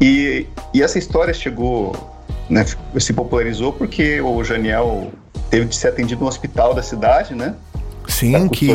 E, e essa história chegou, né, se popularizou porque o Janiel teve de ser atendido no hospital da cidade, né? Sim, que.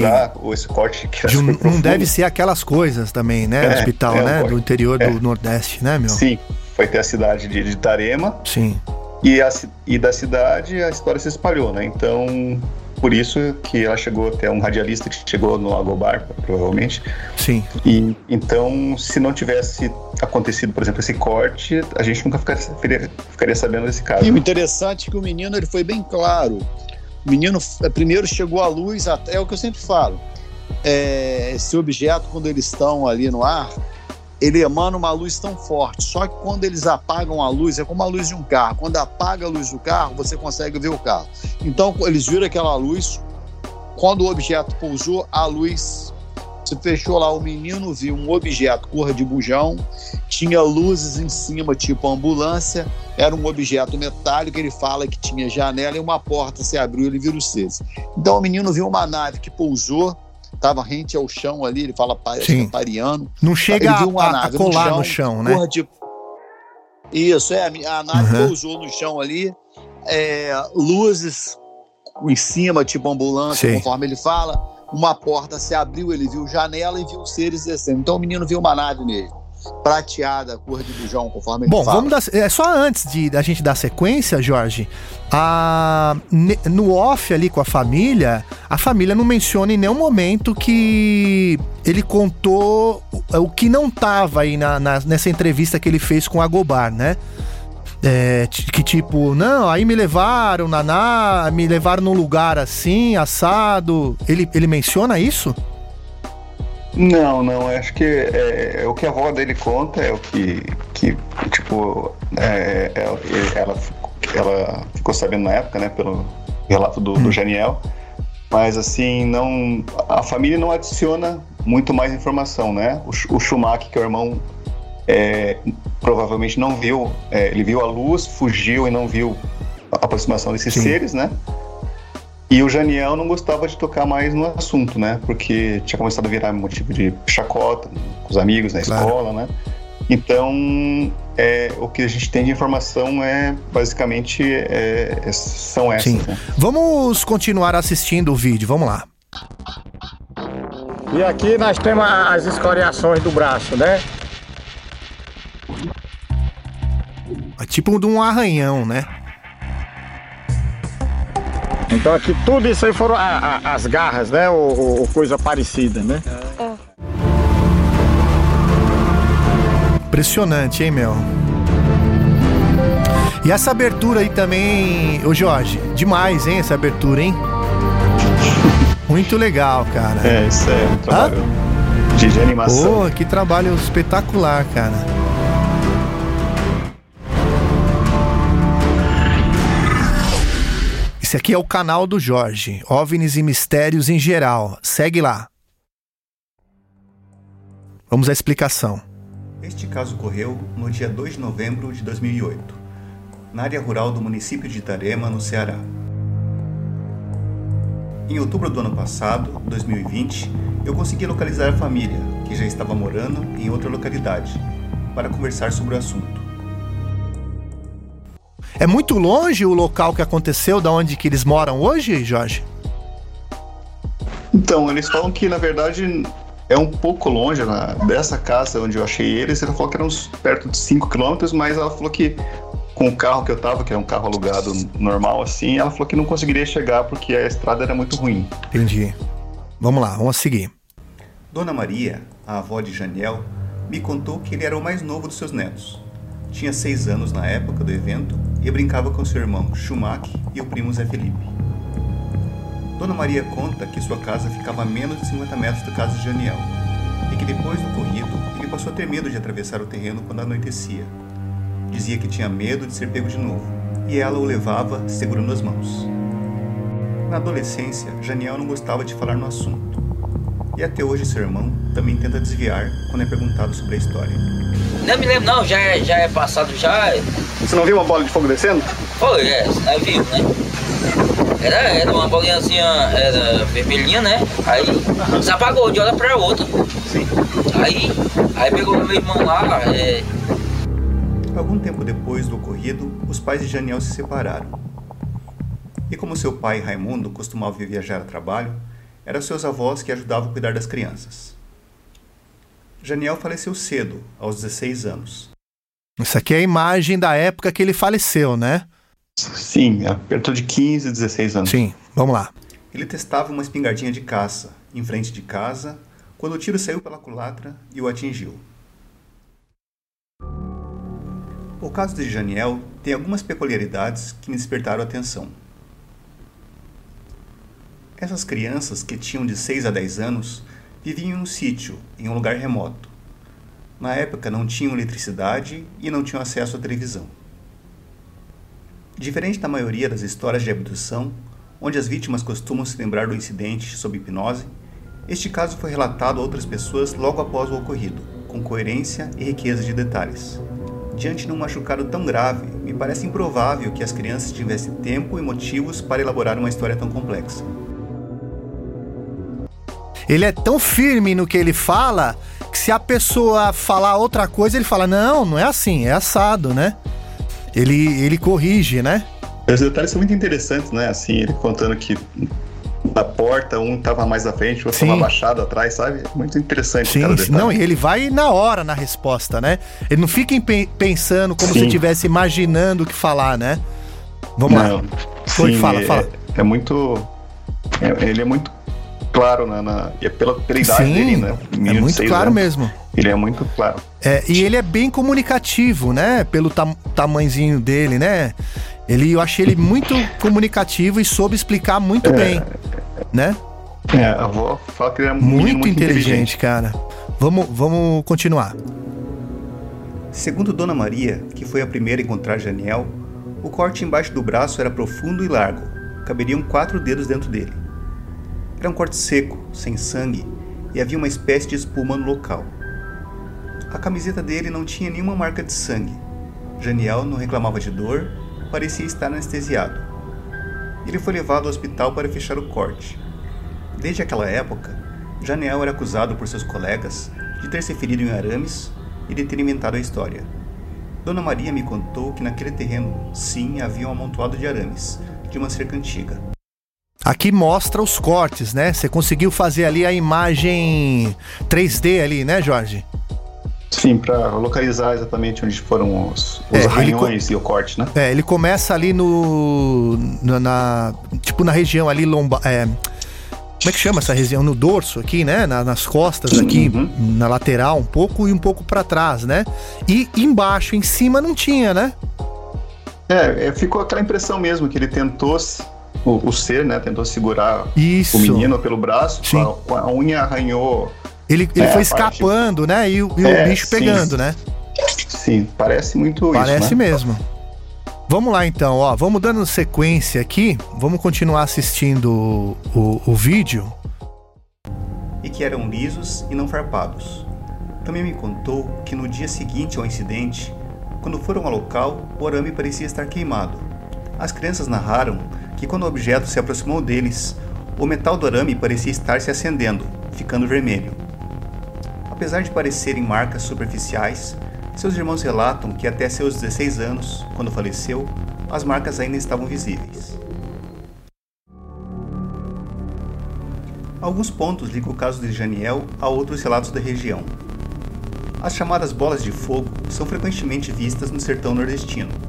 esse corte que de um- não profundo. deve ser aquelas coisas também, né? É, hospital, é, né? Do interior É. do Nordeste, né, meu? Sim, foi até a cidade de, de Tarema. Sim. E, a, e da cidade a história se espalhou, né? Então, por isso que ela chegou até um radialista que chegou no Agobar, provavelmente. Sim. E então, se não tivesse acontecido, por exemplo, esse corte, a gente nunca ficaria, ficaria- sabendo desse caso. E o interessante é que o menino ele foi bem claro. O menino eh, primeiro chegou à luz, até é o que eu sempre falo. É, esse objeto, quando eles estão ali no ar, ele emana uma luz tão forte. Só que quando eles apagam a luz, é como a luz de um carro. Quando apaga a luz do carro, você consegue ver o carro. Então, eles viram aquela luz. Quando o objeto pousou, a luz se fechou lá. O menino viu um objeto cor de bujão, tinha luzes em cima, tipo ambulância era um objeto metálico, ele fala que tinha janela e uma porta se abriu, ele vira os seis. Então o menino viu uma nave que pousou, estava rente ao chão ali, ele fala Sim. pariano. Não chega Ele a, viu uma a- a nave colar no no chão, chão, né? De... Isso, é, a nave Uhum. pousou no chão ali, é, luzes em cima, tipo ambulância, Sim. conforme ele fala. Uma porta se abriu, ele viu janela e viu seres descendo. Então o menino viu uma nave mesmo, prateada, cor de bujão, conforme ele Bom, fala. vamos dar. É, só antes de da gente dar sequência, Jorge, a, no off ali com a família, a família não menciona em nenhum momento que ele contou o, que não tava aí na, na- nessa entrevista que ele fez com a Gobar, né? É, que tipo, não, aí me levaram na na, me levaram num lugar assim, assado. Ele, ele menciona isso? Não, não, acho que é, é o que a avó dele conta é o que, que tipo, é, é- ela, ela ficou sabendo na época, né, pelo relato do, do Janiel, mas assim, não, a família não adiciona muito mais informação, né, o, o Schumacher, que é o irmão, é, provavelmente não viu, é, ele viu a luz, fugiu e não viu a aproximação desses Sim. seres, né, e o Janiel não gostava de tocar mais no assunto, né? Porque tinha começado a virar motivo de chacota com os amigos na Claro. escola, né? Então, é, o que a gente tem de informação é basicamente é, é- são essas. Sim. Né? Vamos continuar assistindo o vídeo, vamos lá. E aqui nós temos as escoriações do braço, né? É tipo de um arranhão, né? Então aqui tudo isso aí foram a- a- as garras, né? Ou, ou- coisa parecida, né? Impressionante, hein, meu? E essa abertura aí também, ô Jorge, demais, hein, essa abertura, hein? Muito legal, cara. É, isso é um trabalho de, de animação. Pô, que trabalho espetacular, cara. Esse aqui é o canal do Jorge, OVNIs e Mistérios em geral. Segue lá. Vamos à explicação. Este caso ocorreu no dia 2 de novembro de 2008, na área rural do município de Itarema, no Ceará. Em outubro do ano passado, 2020, eu consegui localizar a família, que já estava morando em outra localidade, para conversar sobre o assunto. É muito longe o local que aconteceu, da onde que eles moram hoje, Jorge? Então, eles falam que, na verdade, é um pouco longe né, dessa casa onde eu achei eles. Ela falou que eram uns perto de 5 km, mas ela falou que com o carro que eu tava, que era um carro alugado normal assim, ela falou que não conseguiria chegar porque a estrada era muito ruim. Entendi. Vamos lá, vamos seguir. Dona Maria, a avó de Janiel, me contou que ele era o mais novo dos seus netos. Tinha seis anos na época do evento e brincava com seu irmão Schumacher e o primo Zé Felipe. Dona Maria conta que sua casa ficava a menos de 50 metros da casa de Janiel e que depois do corrido ele passou a ter medo de atravessar o terreno quando anoitecia. Dizia que tinha medo de ser pego de novo e ela o levava segurando as mãos. Na adolescência, Janiel não gostava de falar no assunto. E até hoje seu irmão também tenta desviar quando é perguntado sobre a história. Não me lembro não, já é, já é passado já. Você não viu uma bola de fogo descendo? Foi, é, nós vimos, né? Era, era uma bolinha assim, era vermelhinha, né? Aí se apagou de hora pra outra. Sim. Aí, aí pegou meu irmão lá, é, Algum tempo depois do ocorrido, os pais de Janiel se separaram. E como seu pai, Raimundo, costumava viajar a trabalho, eram seus avós que ajudavam a cuidar das crianças. Janiel faleceu cedo, aos 16 anos. Isso aqui é a imagem da época que ele faleceu, né? Sim, é perto de 15, 16 anos. Sim, vamos lá. Ele testava uma espingardinha de caça em frente de casa quando o tiro saiu pela culatra e o atingiu. O caso de Janiel tem algumas peculiaridades que me despertaram a atenção. Essas crianças, que tinham de 6 a 10 anos, viviam em um sítio, em um lugar remoto. Na época não tinham eletricidade e não tinham acesso à televisão. Diferente da maioria das histórias de abdução, onde as vítimas costumam se lembrar do incidente sob hipnose, este caso foi relatado a outras pessoas logo após o ocorrido, com coerência e riqueza de detalhes. Diante de um machucado tão grave, me parece improvável que as crianças tivessem tempo e motivos para elaborar uma história tão complexa. Ele é tão firme no que ele fala que se a pessoa falar outra coisa, ele fala: não, não é assim, é assado, né? Ele, ele corrige, né? Os detalhes são muito interessantes, né? Assim, ele contando que na porta um tava mais à frente, o outro Sim. tava abaixado atrás, sabe? Muito interessante Sim, não, e ele vai na hora na resposta, né? Ele não fica pensando como Sim. se estivesse imaginando o que falar, né? Vamos lá. Não. Foi, Sim, fala, é, fala. É muito. é- ele é muito claro na, na- e é pela, pela idade Sim, dele, né? é Menino de muito claro anos. mesmo. Ele é muito claro. É, e ele é bem comunicativo, né? Pelo tam tamanzinho dele, né? Ele, eu achei ele muito comunicativo e soube explicar muito bem, né? É, a avó fala que ele é Muito, menino muito inteligente, cara. Vamos, vamos continuar. Segundo Dona Maria, que foi a primeira a encontrar Janiel, o corte embaixo do braço era profundo e largo, caberiam quatro dedos dentro dele. Era um corte seco, sem sangue, e havia uma espécie de espuma no local. A camiseta dele não tinha nenhuma marca de sangue. Janiel não reclamava de dor, parecia estar anestesiado. Ele foi levado ao hospital para fechar o corte. Desde aquela época, Janiel era acusado por seus colegas de ter se ferido em arames e de ter inventado a história. Dona Maria me contou que naquele terreno, sim, havia um amontoado de arames, de uma cerca antiga. Aqui mostra os cortes, né? Você conseguiu fazer ali a imagem 3D ali, né, Jorge? Sim, pra localizar exatamente onde foram os, os É, arranhões e o corte, né? É, ele começa ali no. na. na- tipo na região ali lomba. É, como é que chama essa região? No dorso aqui, né? Na- nas costas aqui, Uhum. na lateral um pouco e um pouco pra trás, né? E embaixo, em cima não tinha, né? É, é, ficou aquela impressão mesmo que ele tentou o, o ser, né? Tentou segurar Isso. o menino pelo braço, Sim. a, a unha arranhou. Ele, ele É, foi a parte- escapando, né? E, o- e É, o bicho sim. pegando, né? Sim, parece muito Parece isso. Né? mesmo. Vamos lá então, ó. Vamos dando sequência aqui. Vamos continuar assistindo o, o, o vídeo. e que eram lisos e não farpados. Também me contou que no dia seguinte ao incidente, quando foram ao local, o arame parecia estar queimado. As crianças narraram que quando o objeto se aproximou deles, o metal do arame parecia estar se acendendo, ficando vermelho. Apesar de parecerem marcas superficiais, seus irmãos relatam que até seus 16 anos, quando faleceu, as marcas ainda estavam visíveis. Alguns pontos ligam o caso de Janiel a outros relatos da região. As chamadas bolas de fogo são frequentemente vistas no sertão nordestino.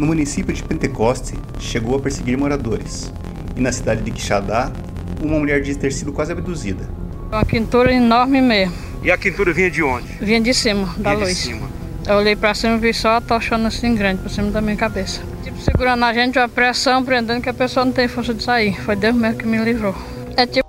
No município de Pentecoste, chegou a perseguir moradores, e na cidade de Quixadá, uma mulher diz ter sido quase abduzida. Uma quintura enorme mesmo. E a quintura vinha de onde? Vinha de cima, da Vinha de luz. cima. Eu olhei pra cima e vi só a tochona assim grande por cima da minha cabeça. Tipo, segurando a gente, uma pressão, prendendo que a pessoa não tem força de sair. Foi Deus mesmo que me livrou. É tipo.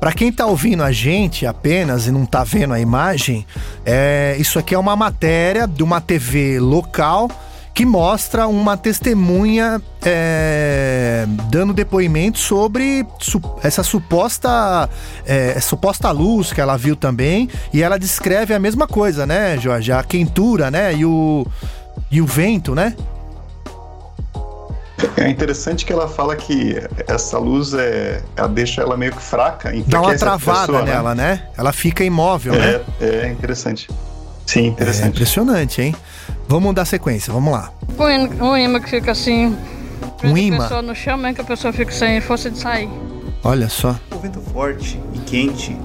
Pra quem tá ouvindo a gente apenas e não tá vendo a imagem, é, isso aqui é uma matéria de uma TV local que mostra uma testemunha é, dando depoimento sobre su- essa suposta é, suposta luz que ela viu também e ela descreve a mesma coisa, né, Jorge? A quentura, né? E o, e o vento, né? É interessante que ela fala que essa luz é, ela deixa ela meio que fraca. Dá uma travada pessoa, nela, né? Ela fica imóvel, né? É, é interessante. Sim, É interessante. impressionante, hein? Vamos dar sequência, vamos lá. Um imã, que fica assim. Um a imã? pessoa no chão mesmo que a pessoa fica sem força de sair. Olha só. O vento forte e quente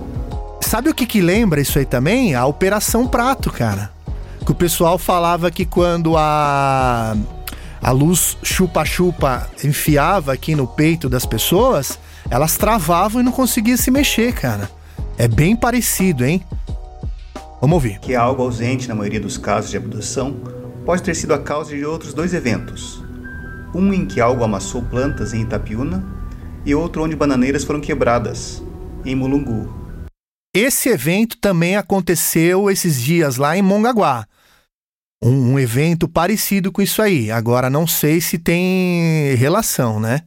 Sabe o que que lembra isso aí também? A Operação Prato, cara. Que o pessoal falava que quando a a luz chupa-chupa enfiava aqui no peito das pessoas, elas travavam e não conseguiam se mexer, cara. É bem parecido, hein? Vamos ouvir. que é algo ausente na maioria dos casos de abdução, pode ter sido a causa de outros dois eventos. Um em que algo amassou plantas em Itapiúna e outro onde bananeiras foram quebradas, em Mulungu. Esse evento também aconteceu esses dias lá em Mongaguá. Um, um evento parecido com isso aí. Agora não sei se tem relação, né?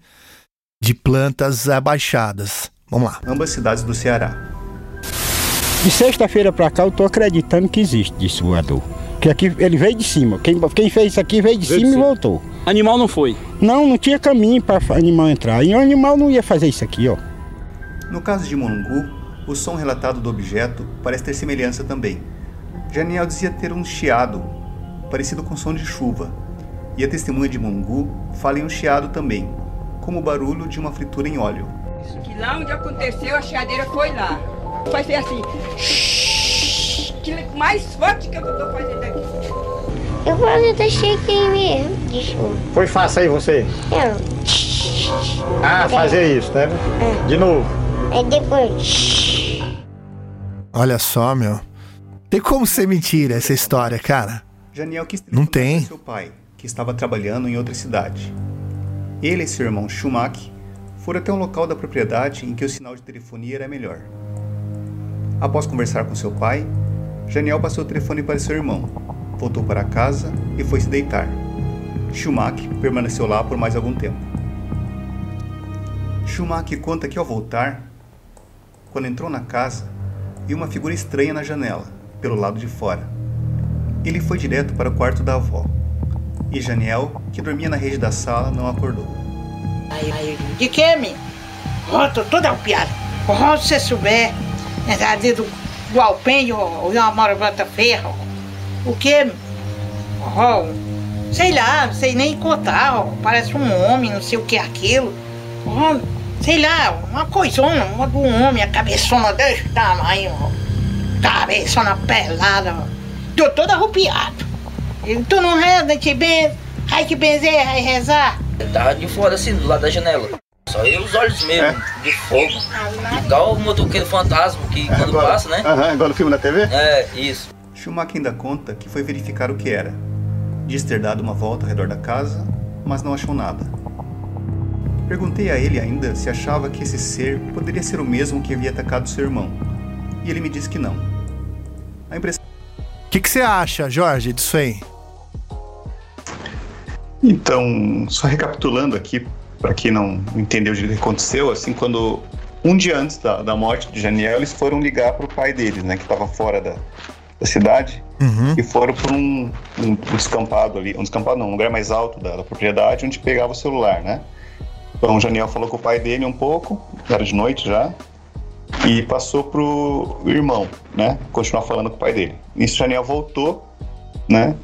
De plantas abaixadas. Vamos lá. Ambas cidades do Ceará. De sexta-feira pra cá eu tô acreditando que existe desse voador. Que aqui ele veio de cima. Quem, quem fez isso aqui veio de Veio de cima e cima. voltou. Animal não foi. Não, não tinha caminho para animal entrar. E o animal não ia fazer isso aqui, ó. No caso de Mulungu, o som relatado do objeto parece ter semelhança também. Janiel dizia ter um chiado, parecido com som de chuva, e a testemunha de Mulungu fala em um chiado também, como o barulho de uma fritura em óleo. Que lá onde aconteceu, a chiadeira foi lá. Vai ser assim. Que mais forte que eu tô fazendo aqui. Eu quase deixei quem mesmo de chuva. Foi fácil aí você? Eu. Ah, fazer isso, né? De novo. Aí depois. Olha só, meu. Tem como ser mentira essa história, cara? Janiel quis Não tem. para seu pai, que estava trabalhando em outra cidade. Ele e seu irmão Schumacher foram até um local da propriedade em que o sinal de telefonia era melhor. Após conversar com seu pai, Janiel passou o telefone para seu irmão, voltou para casa e foi se deitar. Schumacher permaneceu lá por mais algum tempo. Schumacher conta que ao voltar, quando entrou na casa, viu uma figura estranha na janela, pelo lado de fora. Ele foi direto para o quarto da avó. E Janiel, que dormia na rede da sala, não acordou. De que? Ó, tô toda arrupiada. Ó, se souber, entrar dentro do, alpendre, ou uma mora bota ferro. O que? Ó, sei lá, não sei nem contar, parece um homem, não sei o que é aquilo. Ó, sei lá, uma coisona, uma do homem, a cabeçona desse tamanho, ó. Cabeçona pelada, ó. Tô todo arrupiado. Tu não reza, te benze, ai que benzer, ai rezar. Ele tava de fora assim, do lado da janela. Só eu os olhos mesmo, de fogo. Igual o motoqueiro fantasma que quando Agora- passa, né? Aham, igual no filme da TV? É, isso. Schumacher ainda conta que foi verificar o que era. Diz ter dado uma volta ao redor da casa mas não achou nada. Perguntei a ele ainda se achava que esse ser poderia ser o mesmo que havia atacado seu irmão, e ele me disse que não. A impressão. O que, que você acha, Jorge, disso aí? Então, só recapitulando aqui, para quem não entendeu o que aconteceu, assim, quando um dia antes da, da morte de Janiel, eles foram ligar para o pai deles, né, que estava fora da, da cidade, Uhum. e foram para um, um, um descampado ali, um descampado não, um lugar mais alto da, da propriedade, onde pegava o celular, né. Então, o Janiel falou com o pai dele um pouco, era de noite já, e passou pro irmão, né, continuar falando com o pai dele. Nisso, Janiel voltou, né,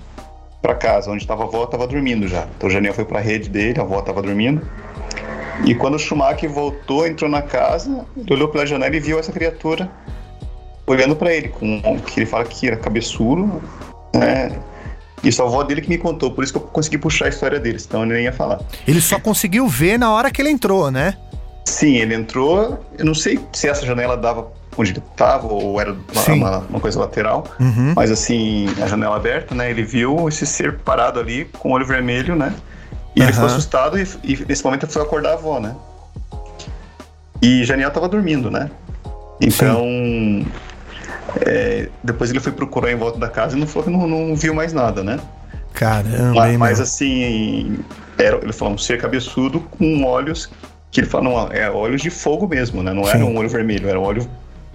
para casa, onde estava a avó, estava dormindo já. Então, o Janiel foi para a rede dele, a avó estava dormindo. E quando o Schumacher voltou, entrou na casa, ele olhou pela janela e viu essa criatura olhando para ele, com que ele fala que era cabeçudo, né? Isso a avó dele que me contou, por isso que eu consegui puxar a história dele, senão ele nem ia falar. Ele só conseguiu ver na hora que ele entrou, né? Sim, ele entrou, eu não sei se essa janela dava onde ele estava ou era uma, uma, uma coisa lateral, Uhum. mas assim, a janela aberta, né? Ele viu esse ser parado ali com o olho vermelho, né? E ele ficou assustado e, e nesse momento ele foi acordar a avó, né? E Janiel tava dormindo, né? Então, é, depois ele foi procurar em volta da casa e não falou que não, não viu mais nada, né? Caramba, mas, hein, mas, assim, era, ele falou um ser cabeçudo com olhos que ele fala, não, é olhos de fogo mesmo, né? Não era Sim. um olho vermelho, era um olho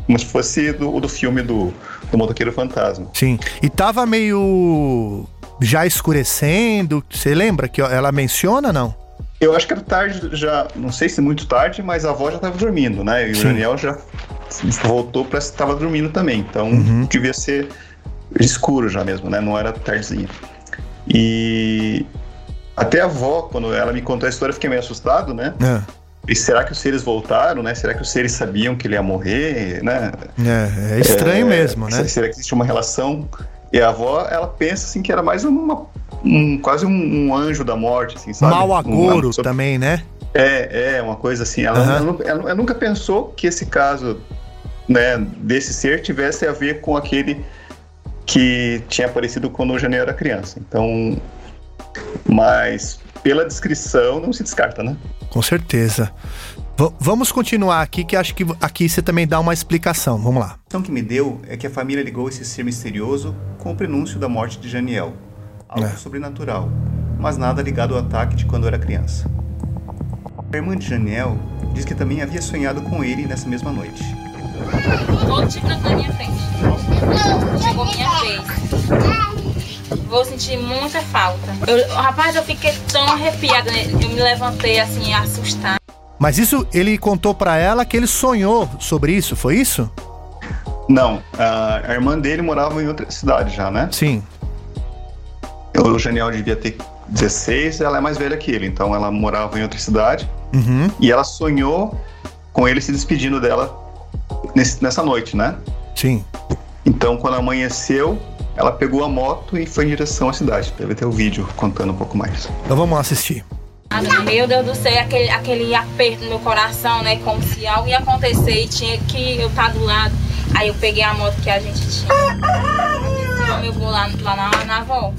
como se fosse do, o do filme do, do Motoqueiro Fantasma. Sim. E tava meio já escurecendo. Você lembra que ela menciona, não? Eu acho que era tarde já, não sei se muito tarde, mas a avó já estava dormindo, né? E Sim. o Daniel já voltou para estava dormindo também, então Uhum. devia ser escuro já mesmo, né? Não era tardezinha. E até a avó, quando ela me contou a história, eu fiquei meio assustado, né? É. E será que os seres voltaram, né? Será que os seres sabiam que ele ia morrer, né? É, é estranho É, mesmo, né? Será que existe uma relação? E a avó, ela pensa assim que era mais uma, um, quase um, um anjo da morte, assim, sabe? Mal agouro Um- também, né? é, é, uma coisa assim. Ela, Aham. ela ela- ela nunca pensou que esse caso né, desse ser tivesse a ver com aquele que tinha aparecido quando o Janeiro era criança. Então, mas pela descrição não se descarta, né? Com certeza. V- vamos continuar aqui, que acho que aqui você também dá uma explicação. Vamos lá. A impressão que me deu é que a família ligou esse ser misterioso com o prenúncio da morte de Janiel. Algo É. sobrenatural, mas nada ligado ao ataque de quando era criança. A irmã de Janiel diz que também havia sonhado com ele nessa mesma noite. Tipo na minha frente. Chegou minha vez. Vou sentir muita falta. Eu, rapaz, eu fiquei tão arrepiada. né? Eu me levantei assim, assustada. Mas isso ele contou pra ela que ele sonhou sobre isso, foi isso? Não, a, a irmã dele morava em outra cidade já, né? Sim. O Janiel devia ter 16, ela é mais velha que ele, então ela morava em outra cidade. Uhum. E ela sonhou com ele se despedindo dela nesse- nessa noite, né? Sim. Então, quando amanheceu, ela pegou a moto e foi em direção à cidade. Deve ter o vídeo contando um pouco mais. Então vamos lá assistir. Meu Deus do céu, aquele, aquele aperto no meu coração, né? Como se algo ia acontecer e tinha que eu estar do lado. Aí eu peguei a moto que a gente tinha. Eu vou lá, lá na, na avó.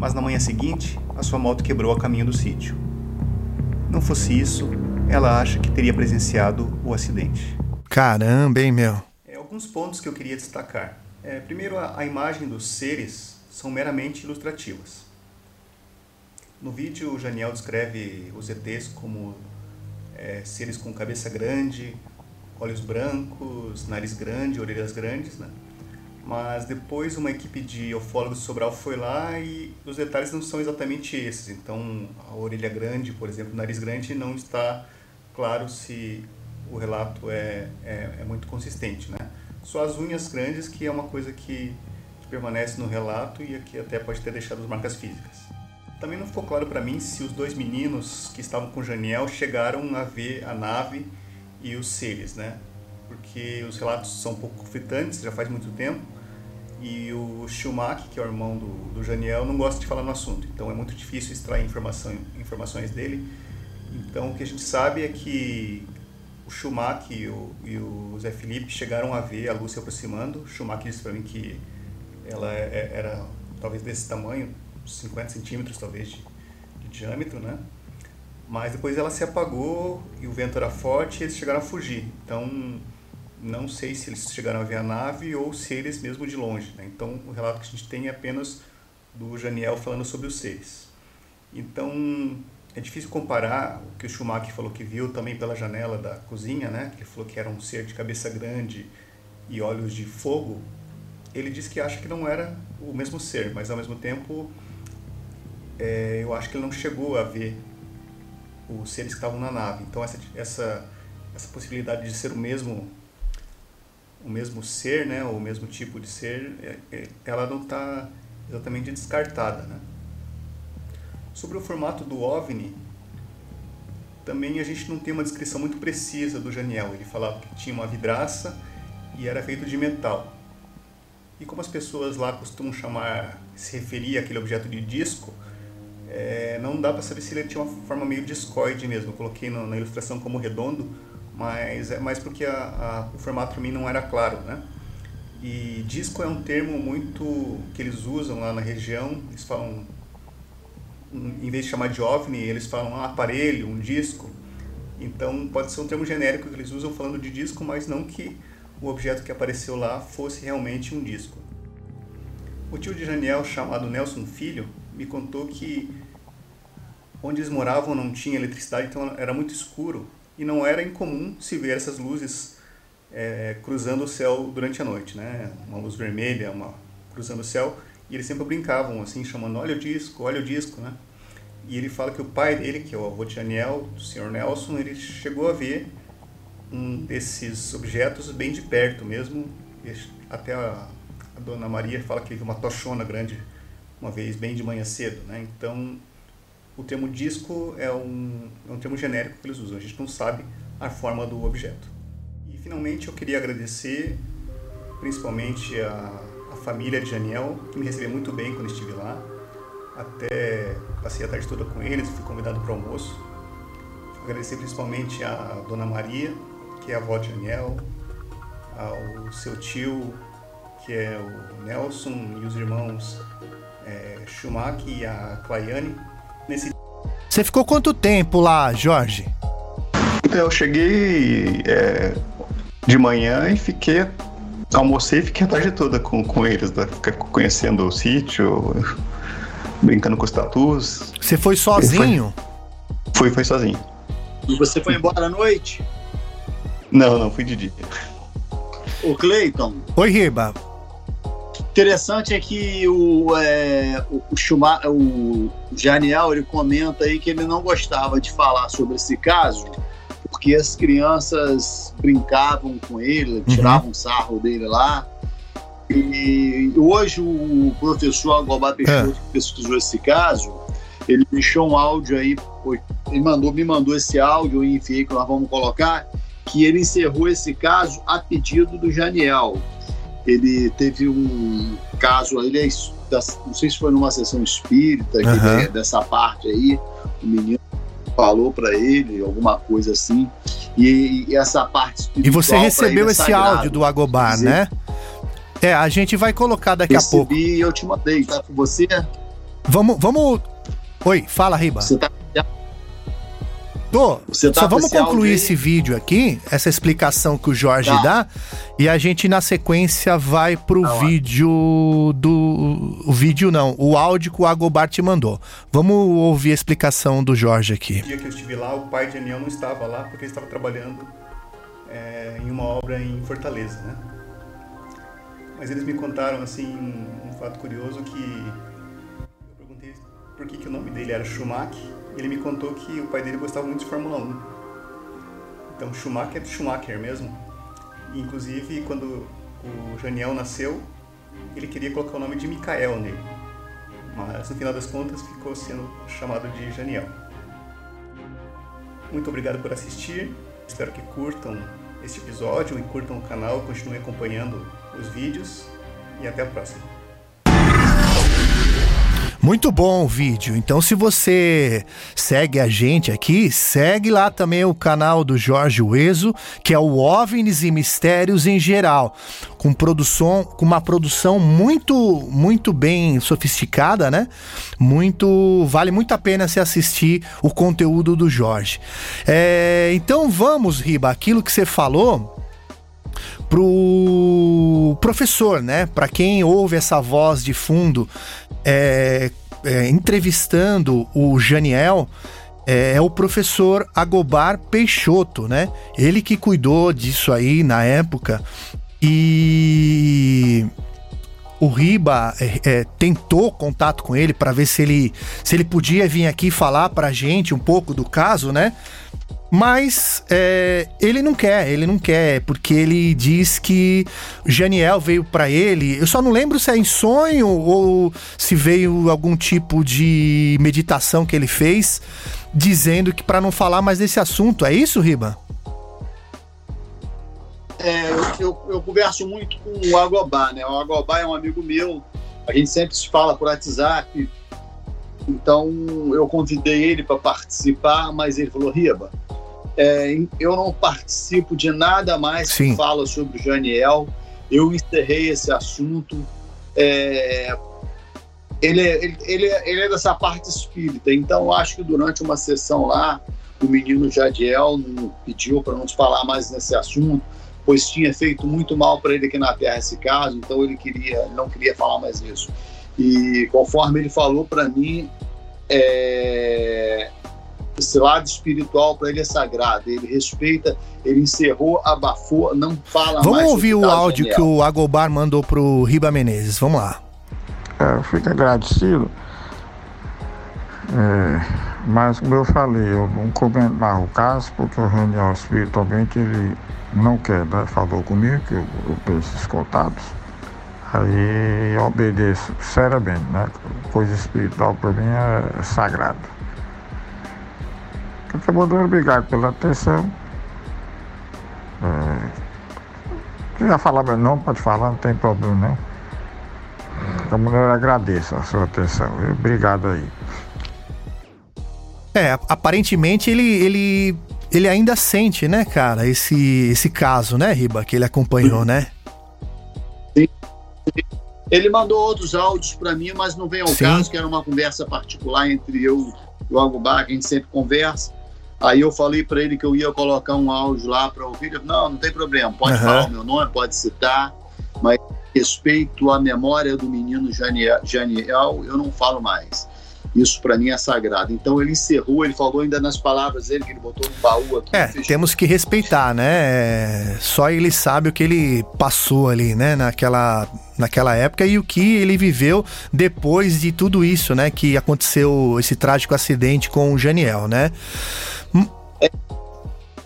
Mas na manhã seguinte, a sua moto quebrou a caminho do sítio. Não fosse isso, ela acha que teria presenciado o acidente. Caramba, hein, meu? É, alguns pontos que eu queria destacar. É, primeiro, a, a imagem dos seres são meramente ilustrativas. No vídeo, o Janiel descreve os ETs como é, seres com cabeça grande, olhos brancos, nariz grande, orelhas grandes, né? Mas depois uma equipe de ufólogos de Sobral foi lá e os detalhes não são exatamente esses. Então, a orelha grande, por exemplo, o nariz grande, não está claro se o relato é, é, é muito consistente, né? Só as unhas grandes que é uma coisa que, que permanece no relato e aqui até pode ter deixado as marcas físicas. Também não ficou claro para mim se os dois meninos que estavam com Janiel chegaram a ver a nave e os seres, né? Porque os relatos são um pouco conflitantes, já faz muito tempo, e o Schumacher, que é o irmão do, do Janiel, não gosta de falar no assunto, então é muito difícil extrair informação, informações dele. Então o que a gente sabe é que o Schumacher e o, e o Zé Felipe chegaram a ver a luz se aproximando. O Schumacher disse para mim que ela é- era talvez desse tamanho, 50 centímetros talvez de, de de diâmetro, né? Mas depois ela se apagou e o vento era forte e eles chegaram a fugir. Então, não sei se eles chegaram a ver a nave ou se eles mesmo de longe. Né? Então, o relato que a gente tem é apenas do Janiel falando sobre os seres. Então, é difícil comparar o que o Schumacher falou que viu também pela janela da cozinha, né? Ele falou que era um ser de cabeça grande e olhos de fogo. Ele disse que acha que não era o mesmo ser, mas ao mesmo tempo é, eu acho que ele não chegou a ver os seres que estavam na nave. Então essa essa essa possibilidade de ser o mesmo o mesmo ser, né, ou o mesmo tipo de ser, é, é, ela não está exatamente descartada, né? Sobre o formato do OVNI, também a gente não tem uma descrição muito precisa do Janiel. Ele falava que tinha uma vidraça e era feito de metal. E como as pessoas lá costumam chamar, se referir àquele objeto de disco, é, não dá para saber se ele tinha uma forma meio discoide mesmo. Eu coloquei no, na ilustração como redondo, mas é mais porque a, a, o formato para mim não era claro, né? E disco é um termo muito que eles usam lá na região. Eles falam, em vez de chamar de OVNI, eles falam um aparelho, um disco. Então pode ser um termo genérico que eles usam falando de disco, mas não que o objeto que apareceu lá fosse realmente um disco. O tio de Daniel, chamado Nelson Filho, me contou que onde eles moravam não tinha eletricidade, então era muito escuro e não era incomum se ver essas luzes é, cruzando o céu durante a noite, né? Uma luz vermelha, uma cruzando o céu e eles sempre brincavam assim, chamando olha o disco, olha o disco, né? E ele fala que o pai dele, que é o avô de Daniel, o Sr. Nelson, ele chegou a ver um desses objetos bem de perto mesmo. Até a, a dona Maria fala que viu uma tochona grande uma vez bem de manhã cedo, né? Então, o termo disco é um, é um termo genérico que eles usam. A gente não sabe a forma do objeto. E finalmente eu queria agradecer principalmente a, a família de Daniel, que me recebeu muito bem quando estive lá. Até passei a tarde toda com eles, fui convidado para o almoço. Agradecer principalmente a Dona Maria, que é a avó de Daniel, ao seu tio, que é o Nelson, e os irmãos é, Schumacher e a Claiane. Nesse... Você ficou quanto tempo lá, Jorge? Então, eu cheguei é, de manhã e fiquei. Almocei e fiquei a tarde toda com, com eles, né? Conhecendo o sítio, brincando com os tatus. Você foi sozinho? Foi, fui, foi sozinho. E você foi embora à noite? Não, não, fui de dia. O Cleiton. Oi, Riba interessante é que o, é, o, o, Schumacher, o Janiel ele comenta aí que ele não gostava de falar sobre esse caso porque as crianças brincavam com ele, uhum. tiravam sarro dele lá. E hoje o professor Agobá Peixoto, é. que pesquisou esse caso, ele deixou um áudio aí, ele mandou, me mandou esse áudio, e enfiei que nós vamos colocar, que ele encerrou esse caso a pedido do Janiel ele teve um caso, ele é, não sei se foi numa sessão espírita, uhum. dessa parte aí, o menino falou para ele alguma coisa assim, e, e essa parte E você recebeu é esse sagrado, áudio do Agobar, dizer, né? É, a gente vai colocar daqui a pouco. E eu te mandei, tá com você? Vamos, vamos. Oi, fala, Riba. Você tá Tô. Tá Só vamos concluir esse vídeo aqui, essa explicação que o Jorge tá. dá, e a gente na sequência vai pro tá vídeo do. O vídeo não, o áudio que o Agobar te mandou. Vamos ouvir a explicação do Jorge aqui. No dia que eu estive lá, o pai de Daniel não estava lá porque ele estava trabalhando é, em uma obra em Fortaleza, né? Mas eles me contaram assim um, um fato curioso que eu perguntei por que, que o nome dele era Schumacher ele me contou que o pai dele gostava muito de Fórmula 1. Então Schumacher é Schumacher mesmo. Inclusive, quando o Janiel nasceu, ele queria colocar o nome de Mikael nele. Mas no final das contas ficou sendo chamado de Janiel. Muito obrigado por assistir. Espero que curtam este episódio e curtam o canal, continuem acompanhando os vídeos e até a próxima. Muito bom o vídeo. Então, se você segue a gente aqui, segue lá também o canal do Jorge Ueso, que é o OVNIs e Mistérios em geral, com produção, com uma produção muito, muito bem sofisticada, né? Muito, vale muito a pena se assistir o conteúdo do Jorge. É, então, vamos, Riba, aquilo que você falou pro professor, né? Para quem ouve essa voz de fundo é, é, entrevistando o Janiel, é, é, o professor Agobar Peixoto, né? Ele que cuidou disso aí na época e o Riba é, é, tentou contato com ele para ver se ele se ele podia vir aqui falar para gente um pouco do caso, né? Mas é, ele não quer, ele não quer, porque ele diz que Janiel veio para ele. Eu só não lembro se é em sonho ou se veio algum tipo de meditação que ele fez, dizendo que para não falar mais desse assunto. É isso, Riba? É, eu, eu, eu, converso muito com o Agobá, né? O Agobá é um amigo meu, a gente sempre se fala por WhatsApp. Então eu convidei ele para participar, mas ele falou: Riba, é, eu não participo de nada mais Sim. que fala sobre o Janiel. Eu encerrei esse assunto. É, ele, é, ele, ele, é, ele é dessa parte espírita, então acho que durante uma sessão lá, o menino Jadiel pediu para não falar mais nesse assunto, pois tinha feito muito mal para ele aqui na Terra esse caso, então ele queria, não queria falar mais isso. E conforme ele falou para mim, é, esse lado espiritual para ele é sagrado. Ele respeita, ele encerrou, abafou, não fala Vamos mais. Vamos ouvir o áudio que o Agobar mandou pro Riba Menezes. Vamos lá. É, eu fico agradecido. É, mas como eu falei, eu não comento mais o caso, porque o Raniel espiritualmente ele não quer, né? Falou comigo que eu, eu penso. Aí eu obedeço seriamente, né? Coisa espiritual para mim é sagrado. Acabador, obrigado pela atenção. É, quiser falar meu nome, pode falar, não tem problema não. Então, eu agradeço a sua atenção. Obrigado aí. É, aparentemente ele, ele, ele ainda sente, né, cara, esse, esse caso, né, Riba, que ele acompanhou, né? Sim. Ele mandou outros áudios para mim, mas não vem ao Sim. caso, que era uma conversa particular entre eu e o Agubá, que a gente sempre conversa. Aí eu falei para ele que eu ia colocar um áudio lá para ouvir. Ele falou, não, não tem problema, pode uhum. falar o meu nome, pode citar, mas respeito à memória do menino Janiel, Janiel eu não falo mais. Isso para mim é sagrado. Então ele encerrou, ele falou ainda nas palavras dele que ele botou no baú aqui. É, temos que respeitar, né? Só ele sabe o que ele passou ali, né? Naquela, naquela época e o que ele viveu depois de tudo isso, né? Que aconteceu esse trágico acidente com o Janiel, né?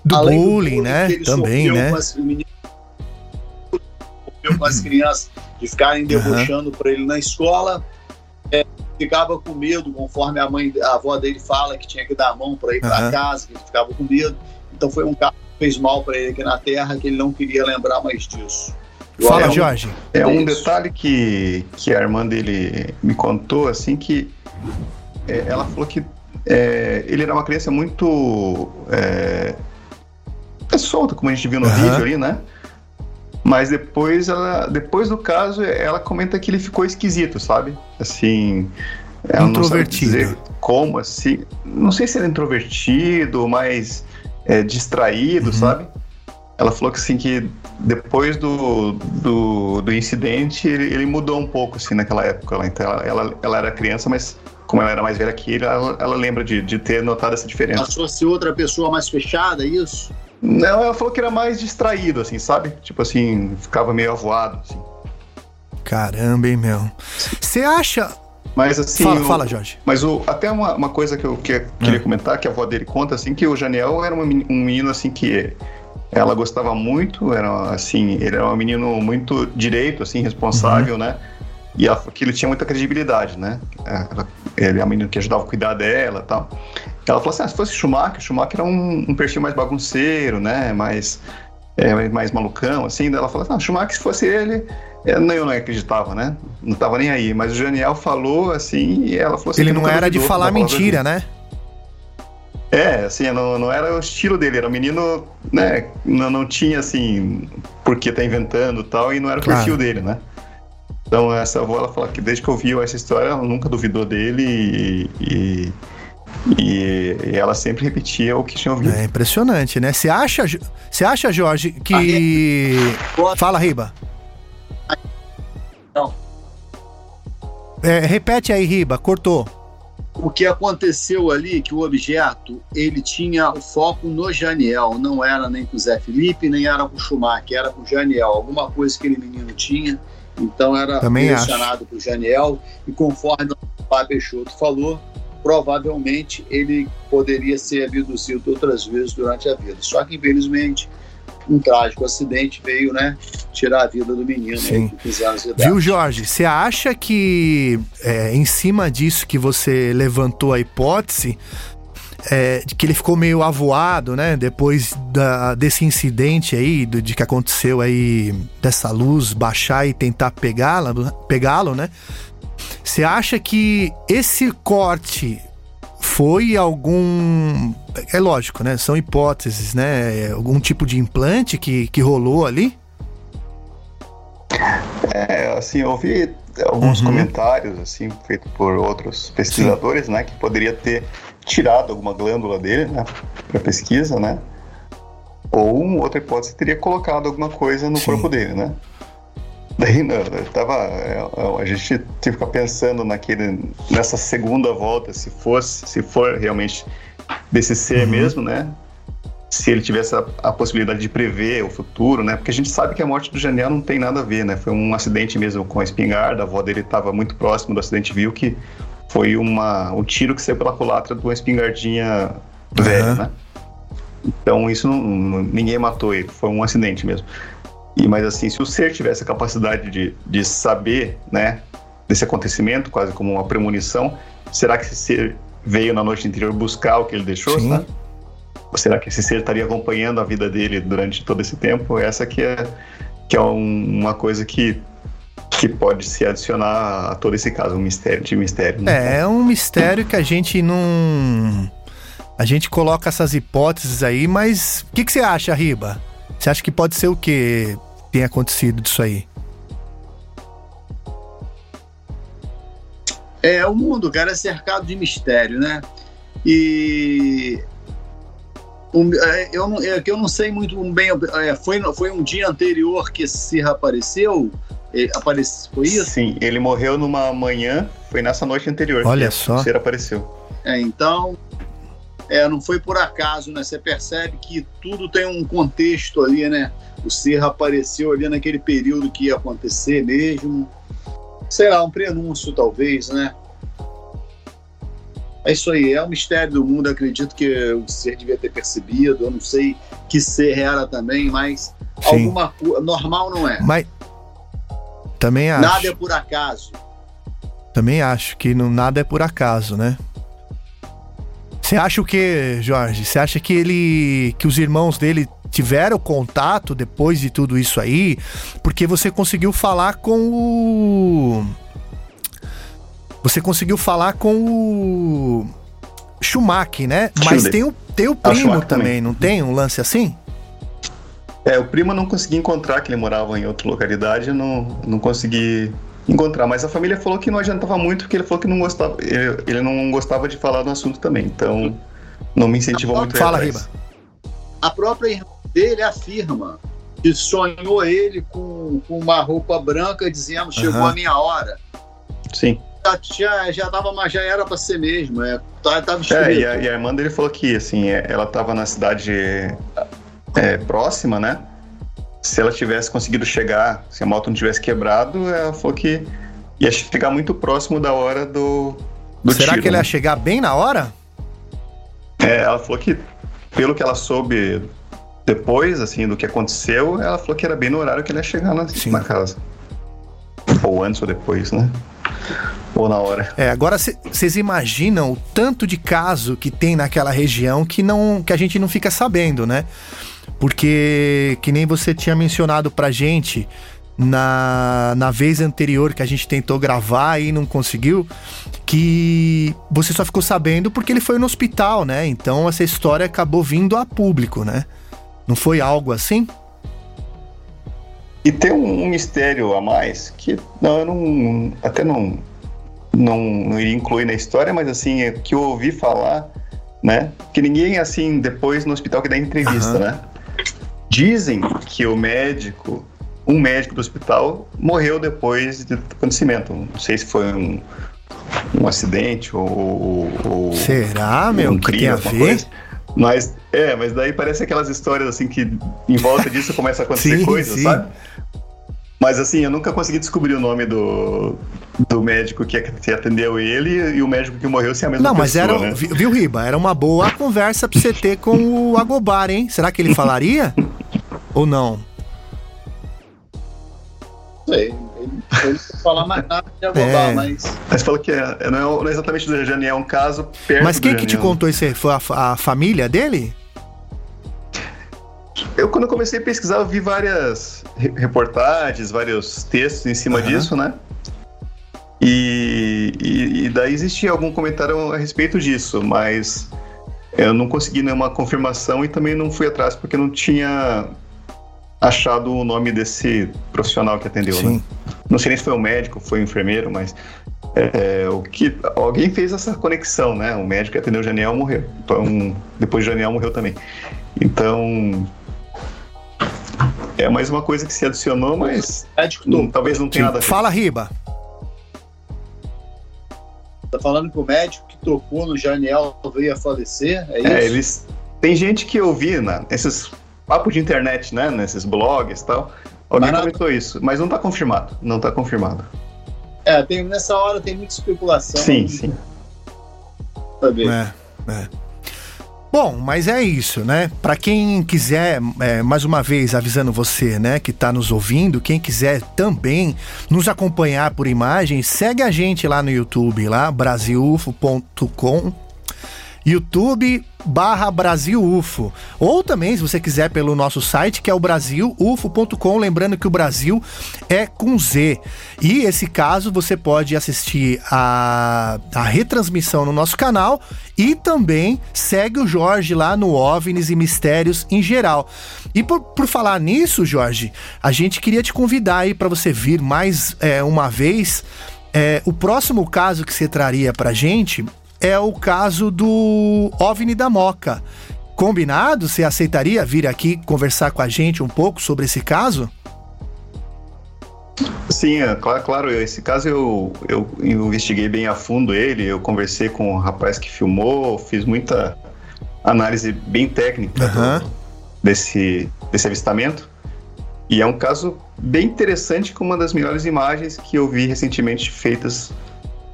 Do bullying, do bullying, né? Também, né? Com as crianças de ficarem debochando uhum. para ele na escola. É, ficava com medo, conforme a mãe, a avó dele fala que tinha que dar a mão para ir para uhum. casa, que ele ficava com medo. Então foi um caso que fez mal para ele aqui na Terra, que ele não queria lembrar mais disso. Fala, é um, Jorge. É um detalhe que, que a irmã dele me contou, assim, que é, ela falou que é, ele era uma criança muito é, é solta, como a gente viu no uhum. vídeo ali, né? Mas depois, ela, depois do caso, ela comenta que ele ficou esquisito, sabe? Assim. Ela introvertido. Não como, assim. Não sei se era introvertido, mas é, distraído, uhum. sabe? Ela falou que assim que depois do, do, do incidente ele, ele, mudou um pouco assim naquela época. Então ela, ela, ela era criança, mas como ela era mais velha que ele, ela, ela lembra de, de ter notado essa diferença. Passou a ser outra pessoa mais fechada, é isso? Não, ela falou que era mais distraído, assim, sabe? Tipo assim, ficava meio avoado, assim. Caramba, hein, meu. Você acha. Mas assim. Fala, o, fala, Jorge. Mas o, até uma, uma coisa que eu que, queria hum. comentar, que a avó dele conta, assim, que o Janiel era um menino, assim, que ela gostava muito, era assim, ele era um menino muito direito, assim, responsável, uhum. né? E ela, que ele tinha muita credibilidade, né? Ela, ele é um menino que ajudava a cuidar dela e tal. Ela falou assim: ah, se fosse Schumacher, Schumacher era um, um, perfil mais bagunceiro, né? Mais, é, mais malucão, assim, ela falou, ah, Schumacher, se fosse ele, eu não, eu não acreditava, né? Não tava nem aí. Mas o Janiel falou assim e ela falou assim. Ele não era de falar mentira, né? É, assim, não, não era o estilo dele, era um menino, né? Não, não tinha assim, porque tá inventando tal, e não era o perfil dele, né? Então essa avó, ela fala que desde que ouviu essa história, ela nunca duvidou dele e, e, e, e ela sempre repetia o que tinha ouvido. É impressionante, né? Você acha, você acha, Jorge, que... Fala, Riba. Não. É, repete aí, Riba, cortou. O que aconteceu ali, que o objeto, ele tinha o foco no Janiel, não era nem com o Zé Felipe, nem era com o Schumacher, era com o Janiel, alguma coisa que aquele menino tinha, então era Também direcionado para o Janiel, e conforme o Fábio Peixoto falou, provavelmente ele poderia ser abduzido outras vezes durante a vida. Só que, infelizmente, um trágico acidente veio, né, tirar a vida do menino Sim. aí, com 15 anos de idade. Viu, Jorge? Você acha que é, em cima disso que você levantou a hipótese, é, que ele ficou meio avoado, né? Depois da, desse incidente aí, do, de que aconteceu aí, dessa luz baixar e tentar pegá-la, pegá-lo, né? Você acha que esse corte foi algum. É lógico, né? São hipóteses, né? Algum tipo de implante que, que rolou ali? É, assim, eu ouvi alguns comentários, assim, feitos por outros pesquisadores, né, que poderia ter tirado alguma glândula dele, né, para pesquisa, né, ou outra hipótese teria colocado alguma coisa no corpo dele, né. Daí, não, eu tava, é, a gente tinha que ficar pensando naquele, nessa segunda volta, se fosse, se for realmente desse ser mesmo, né, se ele tivesse a, a, possibilidade de prever o futuro, né? Porque a gente sabe que a morte do Janiel não tem nada a ver, né? Foi um acidente mesmo com a espingarda, a avó dele estava muito próximo do acidente, viu que foi uma, um tiro que saiu pela culatra de uma espingardinha uhum. velha, né? Então isso não, ninguém matou ele, foi um acidente mesmo. E mas assim, se o ser tivesse a capacidade de, de saber, né, desse acontecimento, quase como uma premonição, será que esse ser veio na noite anterior buscar o que ele deixou, Sim. Sabe? Ou será que esse ser estaria acompanhando a vida dele durante todo esse tempo? Essa que é, que é um, uma coisa que, que pode se adicionar a todo esse caso, um mistério de mistério. Né? É, é um mistério que a gente não. A gente coloca essas hipóteses aí, mas o que, que você acha, Riba? Você acha que pode ser o que tem acontecido disso aí? É, o mundo, cara, é cercado de mistério, né? E é, eu, não, é, eu não sei muito bem. É, foi, foi um dia anterior que esse apareceu? Ele apareceu, foi isso? Sim, ele morreu numa manhã, foi nessa noite anterior. Olha que só. O Sirra apareceu. É, então. É, não foi por acaso, né? Você percebe que tudo tem um contexto ali, né? O Serra apareceu ali naquele período que ia acontecer mesmo. Sei lá, um prenúncio talvez, né? É isso aí, é um mistério do mundo. Acredito que o ser devia ter percebido. Eu não sei que ser era também, mas Sim. alguma coisa. Normal não é. Mas. Também acho. Nada é por acaso. Também acho que não, nada é por acaso, né? Você acha o que, Jorge? Você acha que ele. que os irmãos dele tiveram contato depois de tudo isso aí? Porque você conseguiu falar com o você conseguiu falar com o Schumacher, né? Mas tem o, tem o primo também, também, não tem um lance assim? É, o primo eu não consegui encontrar, que ele morava em outra localidade, eu não, não consegui encontrar. Mas a família falou que não adiantava muito, porque ele falou que não gostava, ele, ele não gostava de falar do assunto também. Então, não me incentivou muito. Fala, Riba. A própria irmã dele afirma que sonhou ele com, com uma roupa branca dizendo chegou Aham. a minha hora. Sim. Já, já, tava, já era pra ser mesmo, é, tava, tava É, e a, e a irmã dele falou que, assim, é, ela estava na cidade é, próxima, né? Se ela tivesse conseguido chegar, se a moto não tivesse quebrado, ela falou que ia chegar muito próximo da hora do, do Será tiro, que ele né? ia chegar bem na hora? É, ela falou que, pelo que ela soube depois, assim, do que aconteceu, ela falou que era bem no horário que ele ia chegar na, na casa. Ou antes ou depois, né? Ou na hora. É, agora vocês imaginam o tanto de caso que tem naquela região que não que a gente não fica sabendo, né? Porque que nem você tinha mencionado pra gente na, na vez anterior que a gente tentou gravar e não conseguiu, que você só ficou sabendo porque ele foi no hospital, né? Então essa história acabou vindo a público, né? Não foi algo assim? E tem um, um mistério a mais que não, eu não até não não, não iria incluir na história, mas assim, é que eu ouvi falar, né? Que ninguém assim depois no hospital que dá entrevista, né? Dizem que o médico, um médico do hospital morreu depois do acontecimento. Não sei se foi um, um acidente ou, ou Será, meu? um que tem crime, a ver? coisa. Mas é, mas daí parece aquelas histórias assim que em volta disso começa a acontecer Sim, coisas, sim. sabe? Mas assim, eu nunca consegui descobrir o nome do, do médico que, que atendeu ele e o médico que morreu se é a mesma Não, mas pessoa, era, né? vi- viu, Riba? Era uma boa conversa pra você ter com o Agobar, hein? Será que ele falaria? Ou não? Não sei. Ele, ele falar mais nada de Agobá, É. mas. Mas falou que é, não, é, não é exatamente do Janiel, é um caso perto Mas quem do que te contou isso aí? Foi a, a família dele? Eu, quando eu comecei a pesquisar, eu vi várias re- reportagens, vários textos em cima Aham. disso, né? E, e, e daí existia algum comentário a respeito disso, mas eu não consegui nenhuma confirmação e também não fui atrás porque não tinha achado o nome desse profissional que atendeu, né? Sim. Não sei nem se foi um médico, foi um enfermeiro, mas é, o que alguém fez essa conexão, né? O médico que atendeu o Janiel morreu. Então, depois o Janiel morreu também. Então, é mais uma coisa que se adicionou, mas Médico não- talvez não tenha nada a ver. Fala, Riba. Tá falando que o médico que tocou no Janiel veio a falecer? É isso? É, eles tem gente que eu vi né, nesses papos de internet, né, nesses blogs e tal. Alguém não- comentou isso, mas não tá confirmado. Não tá confirmado. É, tem, nessa hora tem muita especulação. Sim, sim. Saber. É, é. Bom, mas é isso, né? Pra quem quiser, é, mais uma vez avisando você, né, que tá nos ouvindo, quem quiser também nos acompanhar por imagem, segue a gente lá no YouTube, lá, brasilufo.com. YouTube barra Brasil UFO. Ou também, se você quiser, pelo nosso site, que é o brasilufo.com. Lembrando que o Brasil é com Z. E esse caso você pode assistir a, a retransmissão no nosso canal e também segue o Jorge lá no OVNIs e Mistérios em geral. E por, por falar nisso, Jorge, a gente queria te convidar aí para você vir mais é, uma vez. É, o próximo caso que você traria pra gente é o caso do OVNI da Moca. Combinado? Você aceitaria vir aqui conversar com a gente um pouco sobre esse caso? Sim, é, claro, claro. Esse caso eu, eu investiguei bem a fundo ele. Eu conversei com o rapaz que filmou, fiz muita análise bem técnica do- desse, desse avistamento. E é um caso bem interessante, com uma das melhores imagens que eu vi recentemente feitas,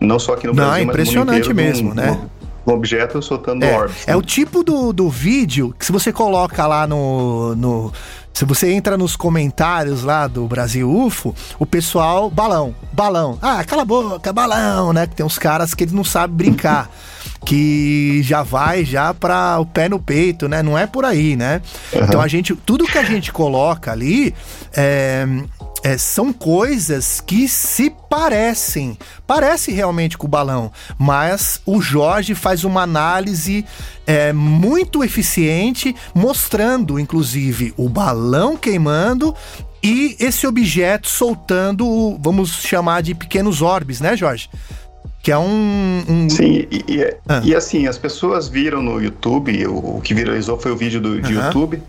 não só aqui no Não, Brasil, é no mundo impressionante de um- mesmo, né? Um objeto soltando É, orbes. é o tipo do, do vídeo que se você coloca lá no, no. Se você entra nos comentários lá do Brasil UFO, o pessoal. Balão, balão. Ah, cala a boca, balão, né? Que tem uns caras que eles não sabem brincar. Que já vai já para o pé no peito, né? Não é por aí, né? Então a gente. Tudo que a gente coloca ali é, é, são coisas que se parecem. Parece realmente com o balão, mas o Jorge faz uma análise é, muito eficiente, mostrando, inclusive, o balão queimando e esse objeto soltando, vamos chamar de pequenos orbes, né, Jorge? Que é um. um- Sim, e, e Ah. e assim, as pessoas viram no YouTube, o, o que viralizou foi o vídeo do, de. YouTube,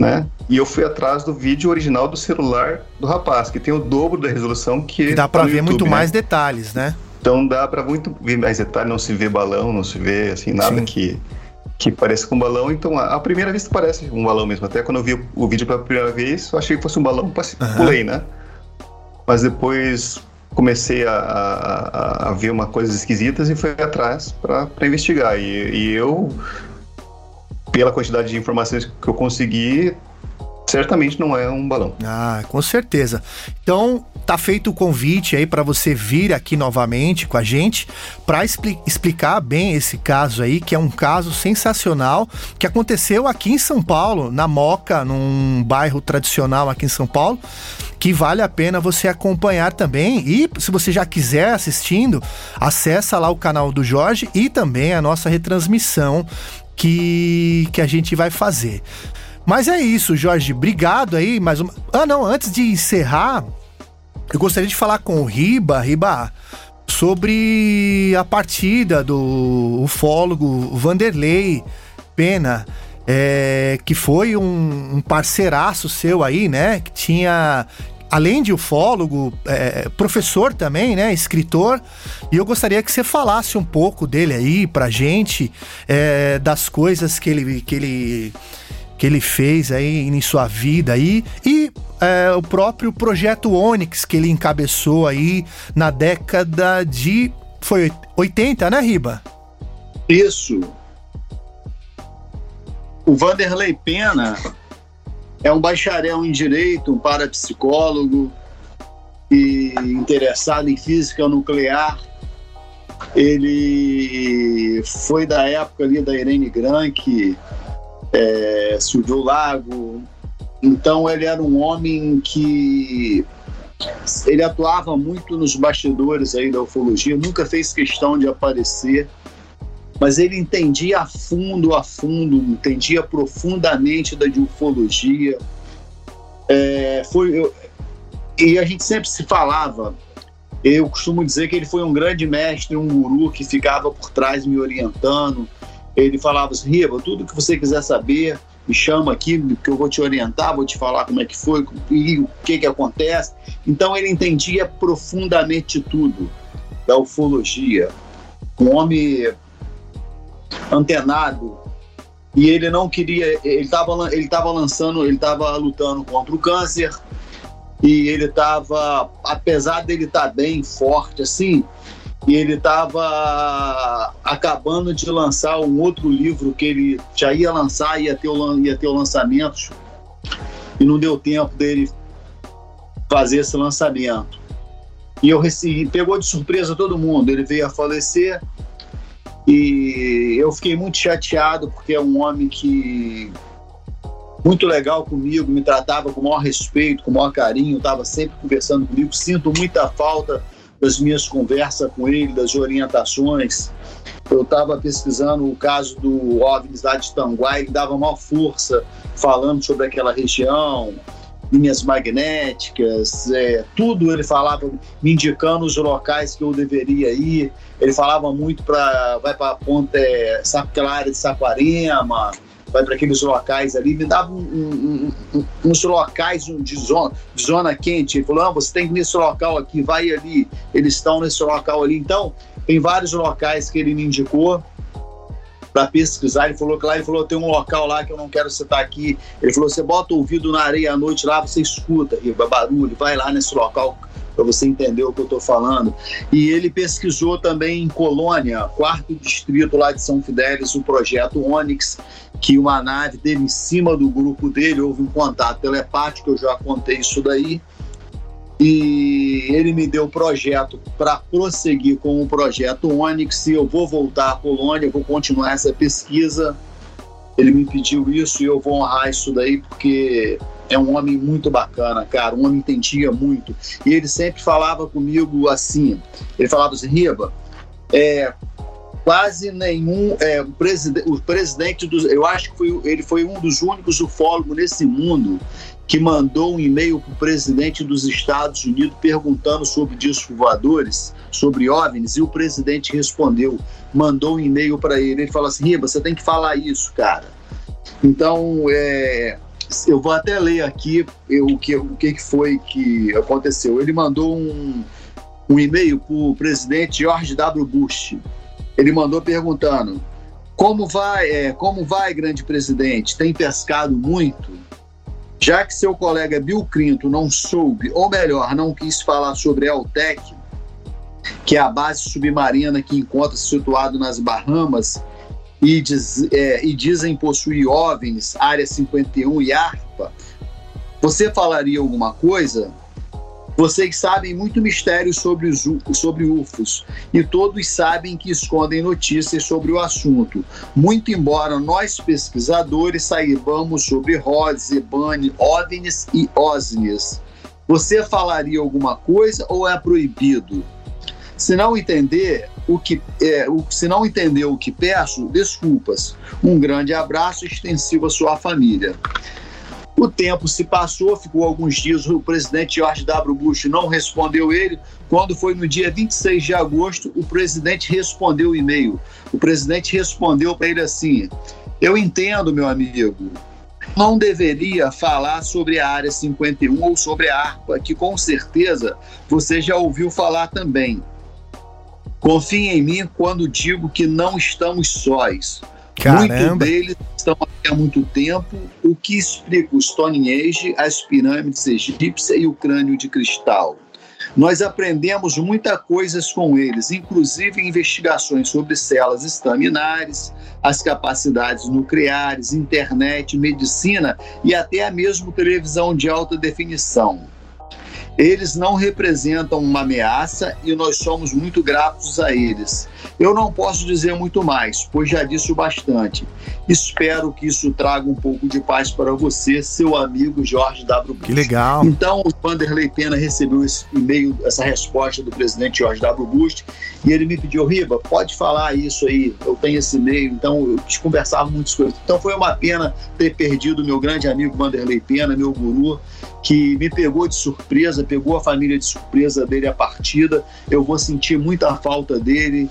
né? E eu fui atrás do vídeo original do celular do rapaz, que tem o dobro da resolução que. que dá tá no ver YouTube, muito né? mais detalhes, né? Então dá pra muito ver mais detalhe, não se vê balão, não se vê assim, nada Sim. que, que pareça com balão. Então, à primeira vista parece um balão mesmo. Até quando eu vi o, vídeo pela primeira vez, eu achei que fosse um balão, Aham. pulei, né? Mas depois comecei a, a- a- ver uma coisas esquisitas e fui atrás pra investigar. E, e eu, pela quantidade de informações que eu consegui, certamente não é um balão. Ah, com certeza. Então, tá feito o convite aí para você vir aqui novamente com a gente para expli explicar bem esse caso aí, que é um caso sensacional que aconteceu aqui em São Paulo, na Moca, num bairro tradicional aqui em São Paulo, que vale a pena você acompanhar também. E se você já quiser assistindo, acessa lá o canal do Jorge e também a nossa retransmissão que, que a gente vai fazer. Mas é isso, Jorge. Obrigado aí. Mais uma... Ah, não. Antes de encerrar, eu gostaria de falar com o Riba, Riba, sobre a partida do ufólogo Vanderlei Pena. É, que foi um, um parceiraço seu aí, né? Que tinha além de ufólogo, é, professor também, né? Escritor. E eu gostaria que você falasse um pouco dele aí pra gente, é, das coisas que ele, que ele que ele fez aí em sua vida aí e é, o próprio projeto Onyx que ele encabeçou aí na década de foi 80, né, Riba? Isso. O Vanderlei Pena é um bacharel em direito, um parapsicólogo e interessado em física nuclear. Ele foi da época ali da Irene Grank, é, Silvio Lago. Então ele era um homem que ele atuava muito nos bastidores aí da ufologia, nunca fez questão de aparecer, mas ele entendia a fundo, a fundo, entendia profundamente da ufologia. É, foi, eu, e a gente sempre se falava. Eu costumo dizer que ele foi um grande mestre, um guru que ficava por trás me orientando, ele falava assim, Riva, tudo que você quiser saber, me chama aqui, que eu vou te orientar, vou te falar como é que foi e o que que acontece. Então ele entendia profundamente tudo da ufologia. Um homem antenado e ele não queria, ele estava ele tava lançando, ele estava lutando contra o câncer e ele estava, apesar dele estar tá bem forte assim, e ele estava acabando de lançar um outro livro que ele já ia lançar, ia ter o, ia ter o lançamento, e não deu tempo dele fazer esse lançamento. E eu recebi, pegou de surpresa todo mundo, ele veio a falecer, e eu fiquei muito chateado, porque é um homem que muito legal comigo, me tratava com o maior respeito, com o maior carinho, estava sempre conversando comigo, sinto muita falta das minhas conversas com ele, das orientações. Eu estava pesquisando o caso do OVNIs lá de Tanguá, ele dava maior força falando sobre aquela região, linhas magnéticas, é, tudo ele falava, me indicando os locais que eu deveria ir. Ele falava muito para vai para a ponta, é, área de Saquarema, vai para aqueles locais ali, me dava um, um, um, uns locais de zona, de zona quente. Ele falou: você tem que ir nesse local aqui, vai ali, eles estão nesse local ali. Então, tem vários locais que ele me indicou para pesquisar. Ele falou que lá ele falou: tem um local lá que eu não quero citar aqui. Ele falou: você bota o ouvido na areia à noite lá, você escuta, Riba, barulho, vai lá nesse local para você entender o que eu estou falando. E ele pesquisou também em Colônia, quarto distrito lá de São Fidélis, o projeto Onyx, que uma nave dele em cima do grupo dele, houve um contato telepático, eu já contei isso daí. E ele me deu o projeto para prosseguir com o projeto Onyx. E eu vou voltar à Colônia, vou continuar essa pesquisa. Ele me pediu isso e eu vou honrar isso daí, porque é um homem muito bacana, cara. Um homem entendia muito. E ele sempre falava comigo assim: ele falava assim, Riba, é, quase nenhum é, o, preside, o presidente dos eu acho que foi, ele foi um dos únicos ufólogos nesse mundo que mandou um e-mail para o presidente dos Estados Unidos perguntando sobre discos voadores, sobre OVNIs, e o presidente respondeu, mandou um e-mail para ele. Ele falou assim: Riba, você tem que falar isso, cara. Então, é, eu vou até ler aqui o que, o que foi que aconteceu. Ele mandou um, um e-mail para o presidente George W. Bush. Ele mandou perguntando: como vai, é, como vai, grande presidente? Tem pescado muito? Já que seu colega Bill Clinton não soube, ou melhor, não quis falar sobre a Altec, que é a base submarina que encontra-se situado nas Bahamas e, diz, é, e dizem possuir OVNIs, Área 51 e ARPA, Você falaria alguma coisa? Vocês sabem muito mistério sobre os sobre UFOs e todos sabem que escondem notícias sobre o assunto. Muito embora nós pesquisadores saibamos sobre ROS, EBANI, OVNIs e OSNIs. Você falaria alguma coisa ou é proibido? Se não entender o que é, o, se não entender o que peço, desculpas. Um grande abraço extensivo à sua família. O tempo se passou, ficou alguns dias, o presidente George W. Bush não respondeu ele. Quando foi no dia 26 de agosto, o presidente respondeu o e-mail. O presidente respondeu para ele assim: Eu entendo, meu amigo, não deveria falar sobre a Área 51 ou sobre a ARPA, que com certeza você já ouviu falar também. Confie em mim quando digo que não estamos sós. Muitos deles estão aqui há muito tempo, o que explica o Stonehenge, as pirâmides egípcias e o crânio de cristal. Nós aprendemos muita coisas com eles, inclusive investigações sobre células estaminares, as capacidades nucleares, internet, medicina e até mesmo televisão de alta definição. Eles não representam uma ameaça e nós somos muito gratos a eles. Eu não posso dizer muito mais, pois já disse o bastante. Espero que isso traga um pouco de paz para você, seu amigo Jorge W. Bush. Que legal. Então, o Vanderlei Pena recebeu esse e-mail, essa resposta do presidente George W. Bush, e ele me pediu, Riba, pode falar isso aí, eu tenho esse e-mail, então eu quis conversar muitas coisas. Então foi uma pena ter perdido meu grande amigo Vanderlei Pena, meu guru, que me pegou de surpresa, pegou a família de surpresa dele a partida. Eu vou sentir muita falta dele,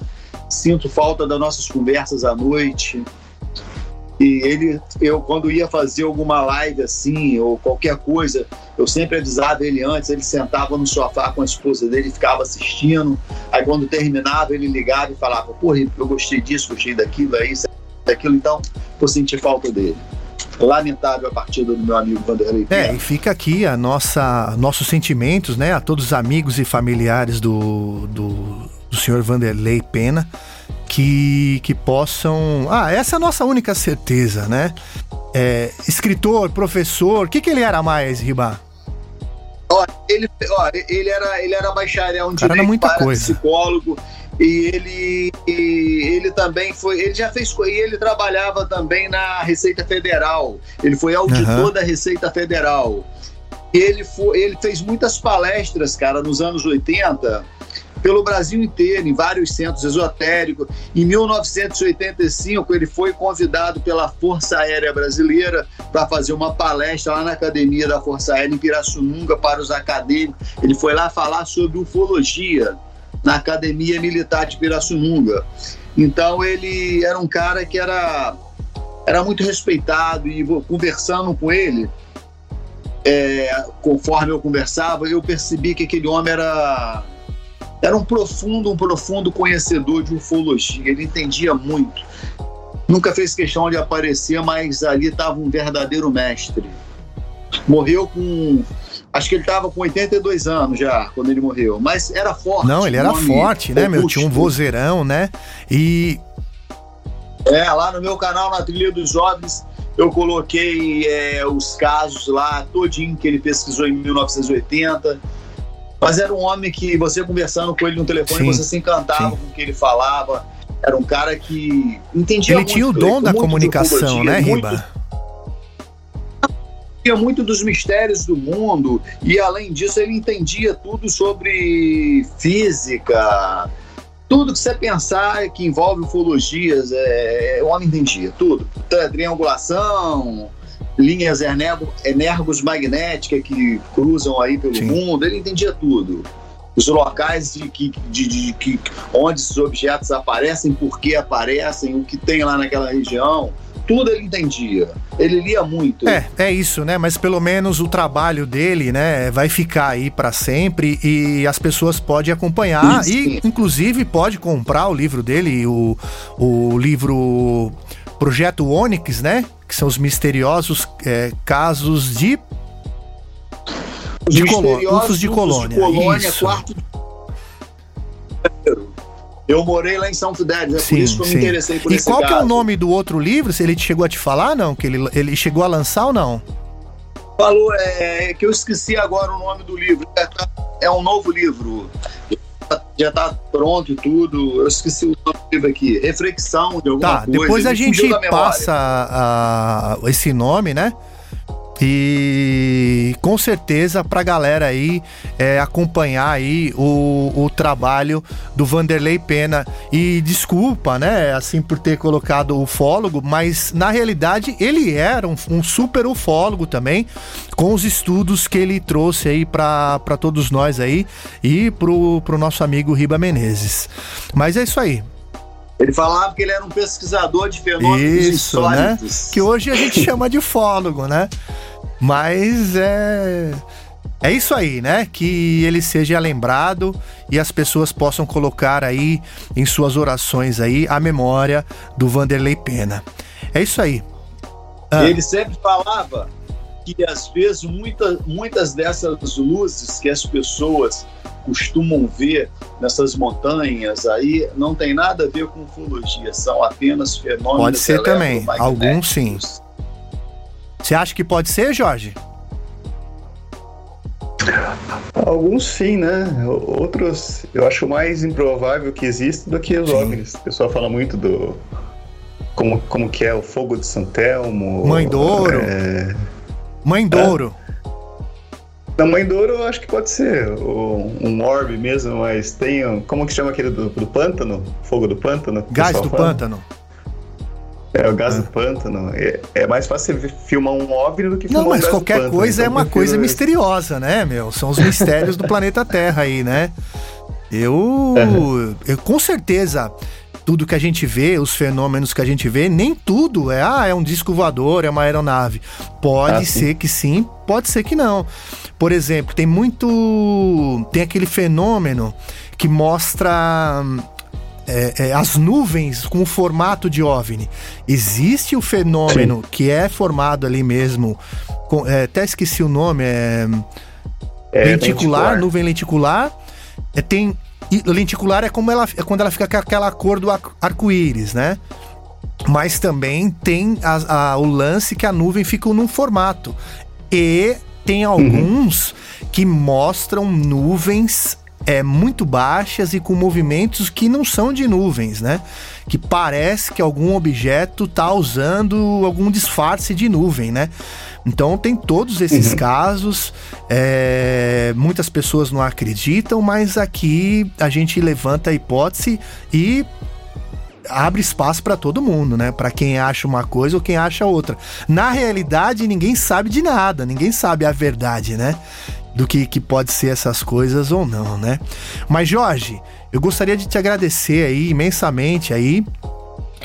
sinto falta das nossas conversas à noite. E ele, eu quando ia fazer alguma live assim, ou qualquer coisa, eu sempre avisava ele antes, ele sentava no sofá com a esposa dele ficava assistindo. Aí quando terminava, ele ligava e falava, Rico, eu gostei disso, gostei daquilo, é isso, é aquilo, então vou sentir falta dele. Lamentável a partida do meu amigo Vanderlei É, e fica aqui a nossa, nossos sentimentos, né, a todos os amigos e familiares do, do, do senhor Vanderlei Pena, que, que possam. Ah, essa é a nossa única certeza, né? É, escritor, professor, o que, que ele era mais, Ribá? Ó, ele, ó, ele, era, ele era bacharel em Cara, era direito, muita coisa. psicólogo e ele, e ele também foi, ele já fez, e ele trabalhava também na Receita Federal. Ele foi auditor Aham. da Receita Federal. Ele foi, ele fez muitas palestras, cara, nos anos 80 pelo Brasil inteiro, em vários centros esotéricos. Em 1985, ele foi convidado pela Força Aérea Brasileira para fazer uma palestra lá na Academia da Força Aérea em Pirassununga para os acadêmicos. Ele foi lá falar sobre ufologia na Academia Militar de Pirassununga. Então ele era um cara que era, era muito respeitado e conversando com ele, é, conforme eu conversava, eu percebi que aquele homem era era um profundo, um profundo conhecedor de ufologia. Ele entendia muito. Nunca fez questão de aparecer, mas ali estava um verdadeiro mestre. Morreu com. Acho que ele estava com 82 anos já, quando ele morreu. Mas era forte. Não, ele era forte, né, meu? Tinha um vozeirão, né? E É, lá no meu canal, na Trilha dos Jovens, eu coloquei é, os casos lá, todinho que ele pesquisou em 1980. Mas era um homem que você conversando com ele no telefone, Sim, você se encantava com o que ele falava. Era um cara que entendia ele muito, tinha o dom da comunicação, né, muito- Entendia muito dos mistérios do mundo e além disso ele entendia tudo sobre física. Tudo que você pensar que envolve ufologias é, o homem entendia tudo. Triangulação linhas energo, energos magnéticas que cruzam aí pelo mundo ele entendia tudo. Os locais de que, de, de- que onde esses objetos aparecem, por que aparecem, o que tem lá naquela região, tudo ele entendia. Ele lia muito. É, é isso, né? Mas pelo menos o trabalho dele, né, vai ficar aí pra sempre e as pessoas podem acompanhar Isso, e, inclusive, pode comprar o livro dele, o, o livro Projeto Onyx, né? Que são os misteriosos é, casos de de de colônia. de colônia, quarto Eu morei lá em São Fidélis, é por Sim, isso que eu sim. me interessei por E esse qual que é o nome do outro livro? Se ele chegou a te falar, não? Que ele, ele chegou a lançar ou não? Falou, é, que eu esqueci agora o nome do livro. É, tá- é um novo livro. Já está pronto e tudo. Eu esqueci o nome do livro aqui. Reflexão de alguma Tá, coisa. depois a gente passa a- esse nome, né? E com certeza pra galera aí é, acompanhar aí o, o trabalho do Vanderlei Pena. E desculpa, né, assim, por ter colocado o ufólogo, mas na realidade ele era um, um super ufólogo também, com os estudos que ele trouxe aí pra todos nós aí e pro, pro nosso amigo Riba Menezes. Mas é isso aí. Ele falava que ele era um pesquisador de fenômenos Isso, né? Que hoje a gente chama de ufólogo, né? Mas é. É isso aí, né? Que ele seja lembrado e as pessoas possam colocar aí em suas orações aí a memória do Vanderlei Pena. É isso aí. Ah, Ele sempre falava que às vezes muita, muitas dessas luzes que as pessoas costumam ver nessas montanhas aí não tem nada a ver com ufologia, são apenas fenômenos pode ser também. Alguns sim. Você acha que pode ser, Jorge? Alguns sim, né? Outros eu acho mais improvável que exista do que os OVNIs. O pessoal fala muito do. Como, como que é o fogo de Santelmo. Mãe Douro. É... Mãe Douro. Na Mãe Douro eu acho que pode ser um orbe mesmo, mas tem. um- Como que chama aquele do, do pântano? Fogo do pântano? Gás do fala? pântano. É, o gás do pântano. É, é mais fácil você filmar um OVNI do que filmar Não, mas qualquer pântano, coisa é então uma eu prefiro coisa misteriosa, né, meu? São os mistérios do planeta Terra aí, né? Eu, eu com certeza tudo que a gente vê, os fenômenos que a gente vê, nem tudo é, ah, é um disco voador, é uma aeronave. Pode Ah, sim. ser que sim, pode ser que não. Por exemplo, tem muito. Tem aquele fenômeno que mostra. hum, é, é, as nuvens com o formato de OVNI. Existe o fenômeno que é formado ali mesmo, com- é, até esqueci o nome, é, É, lenticular, lenticular. nuvem lenticular. É, tem e lenticular é como ela é quando ela fica com aquela cor do ar- arco-íris, né? Mas também tem a- a- o lance que a nuvem fica num formato. E tem alguns que mostram nuvens é, muito baixas e com movimentos que não são de nuvens, né? Que parece que algum objeto tá usando algum disfarce de nuvem, né? Então tem todos esses casos. é, muitas pessoas não acreditam, mas aqui a gente levanta a hipótese e abre espaço para todo mundo, né? Para quem acha uma coisa ou quem acha outra. Na realidade, ninguém sabe de nada, ninguém sabe a verdade, né? Do que, que pode ser essas coisas ou não, né? Mas Jorge, eu gostaria de te agradecer aí imensamente aí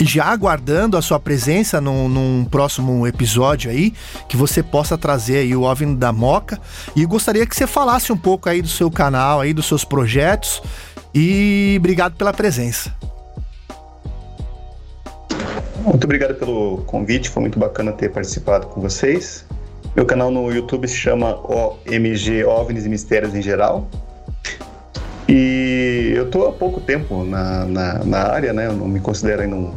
já aguardando a sua presença num, num próximo episódio aí, que você possa trazer aí o OVNI da Moca. E gostaria que você falasse um pouco aí do seu canal, aí dos seus projetos. E obrigado pela presença. Muito obrigado pelo convite, foi muito bacana ter participado com vocês. Meu canal no YouTube se chama OMG OVNIs e Mistérios em Geral. E eu tô há pouco tempo na, na, na área, né? Eu não me considero ainda um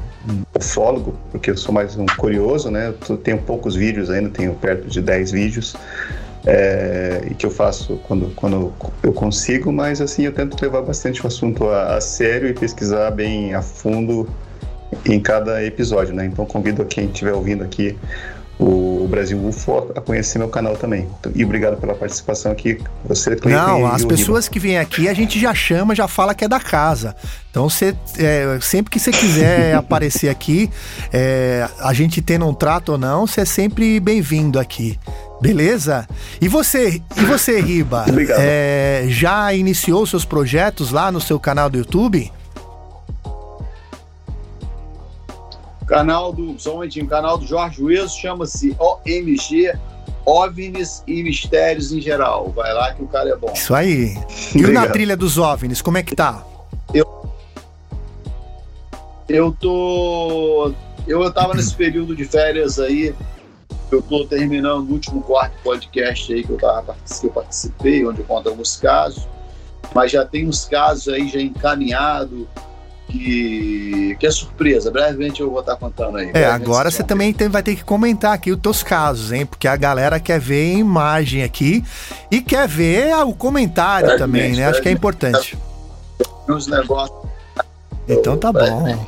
ufólogo, porque eu sou mais um curioso, né? Eu tenho poucos vídeos ainda, tenho perto de 10 vídeos. é, e que eu faço quando, quando eu consigo, mas assim eu tento levar bastante o assunto a, a sério e pesquisar bem a fundo em cada episódio, né? Então convido a quem estiver ouvindo aqui o Brasil UFO a conhecer meu canal também. E obrigado pela participação aqui, você, Cleiton. Não, as pessoas que vêm aqui a gente já chama, já fala que é da casa. Então é, sempre que você quiser aparecer aqui, é, a gente tendo um trato ou não, você é sempre bem-vindo aqui. Beleza? E você, e você, Riba? Obrigado. É, já iniciou seus projetos lá no seu canal do YouTube? Canal do, só um momentinho, o canal do Jorge Ueso chama-se OMG, OVNIs e Mistérios em Geral. Vai lá que o cara é bom. Isso aí. E Na. Trilha dos OVNIs, como é que tá? Eu tô. Eu, eu tava nesse período de férias aí. Eu tô terminando o último quarto podcast aí que eu, tava, que eu participei, onde eu conto alguns casos. Mas já tem uns casos aí já encaminhado que, que é surpresa. Brevemente eu vou estar contando aí. É, Brevemente agora você também tem- vai ter que comentar aqui os teus casos, hein? Porque a galera quer ver em imagem aqui e quer ver o comentário Brevemente, também, né? Acho que é importante. uns negócios. Então tá bom.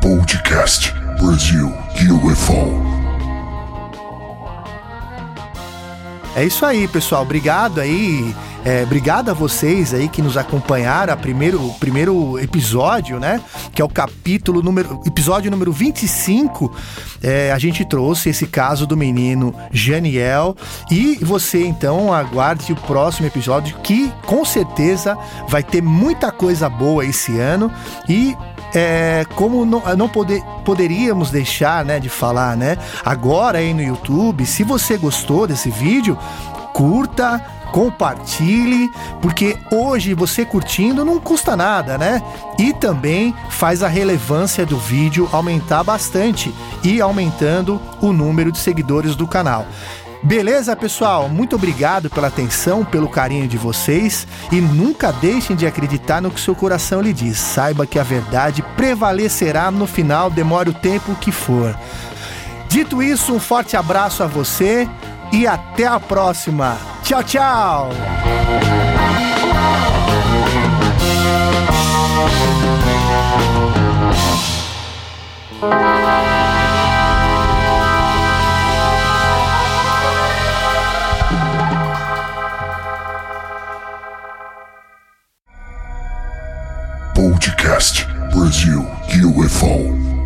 Podcast Brasil UFO. É isso aí, pessoal. Obrigado aí. É, obrigado a vocês aí que nos acompanharam a primeiro, o primeiro episódio, né? Que é o capítulo número. Episódio número 25. É, a gente trouxe esse caso do menino Janiel. E você, então, aguarde o próximo episódio, que com certeza vai ter muita coisa boa esse ano. E é, como não, não poder, poderíamos deixar né, de falar, né? Agora aí no YouTube, se você gostou desse vídeo, curta, compartilhe, porque hoje você curtindo não custa nada, né? E também faz a relevância do vídeo aumentar bastante e aumentando o número de seguidores do canal. Beleza, pessoal? Muito obrigado pela atenção, pelo carinho de vocês e nunca deixem de acreditar no que seu coração lhe diz. Saiba que a verdade prevalecerá no final, demore o tempo que for. Dito isso, um forte abraço a você e até a próxima. Tchau, tchau! Podcast Brasil UFO.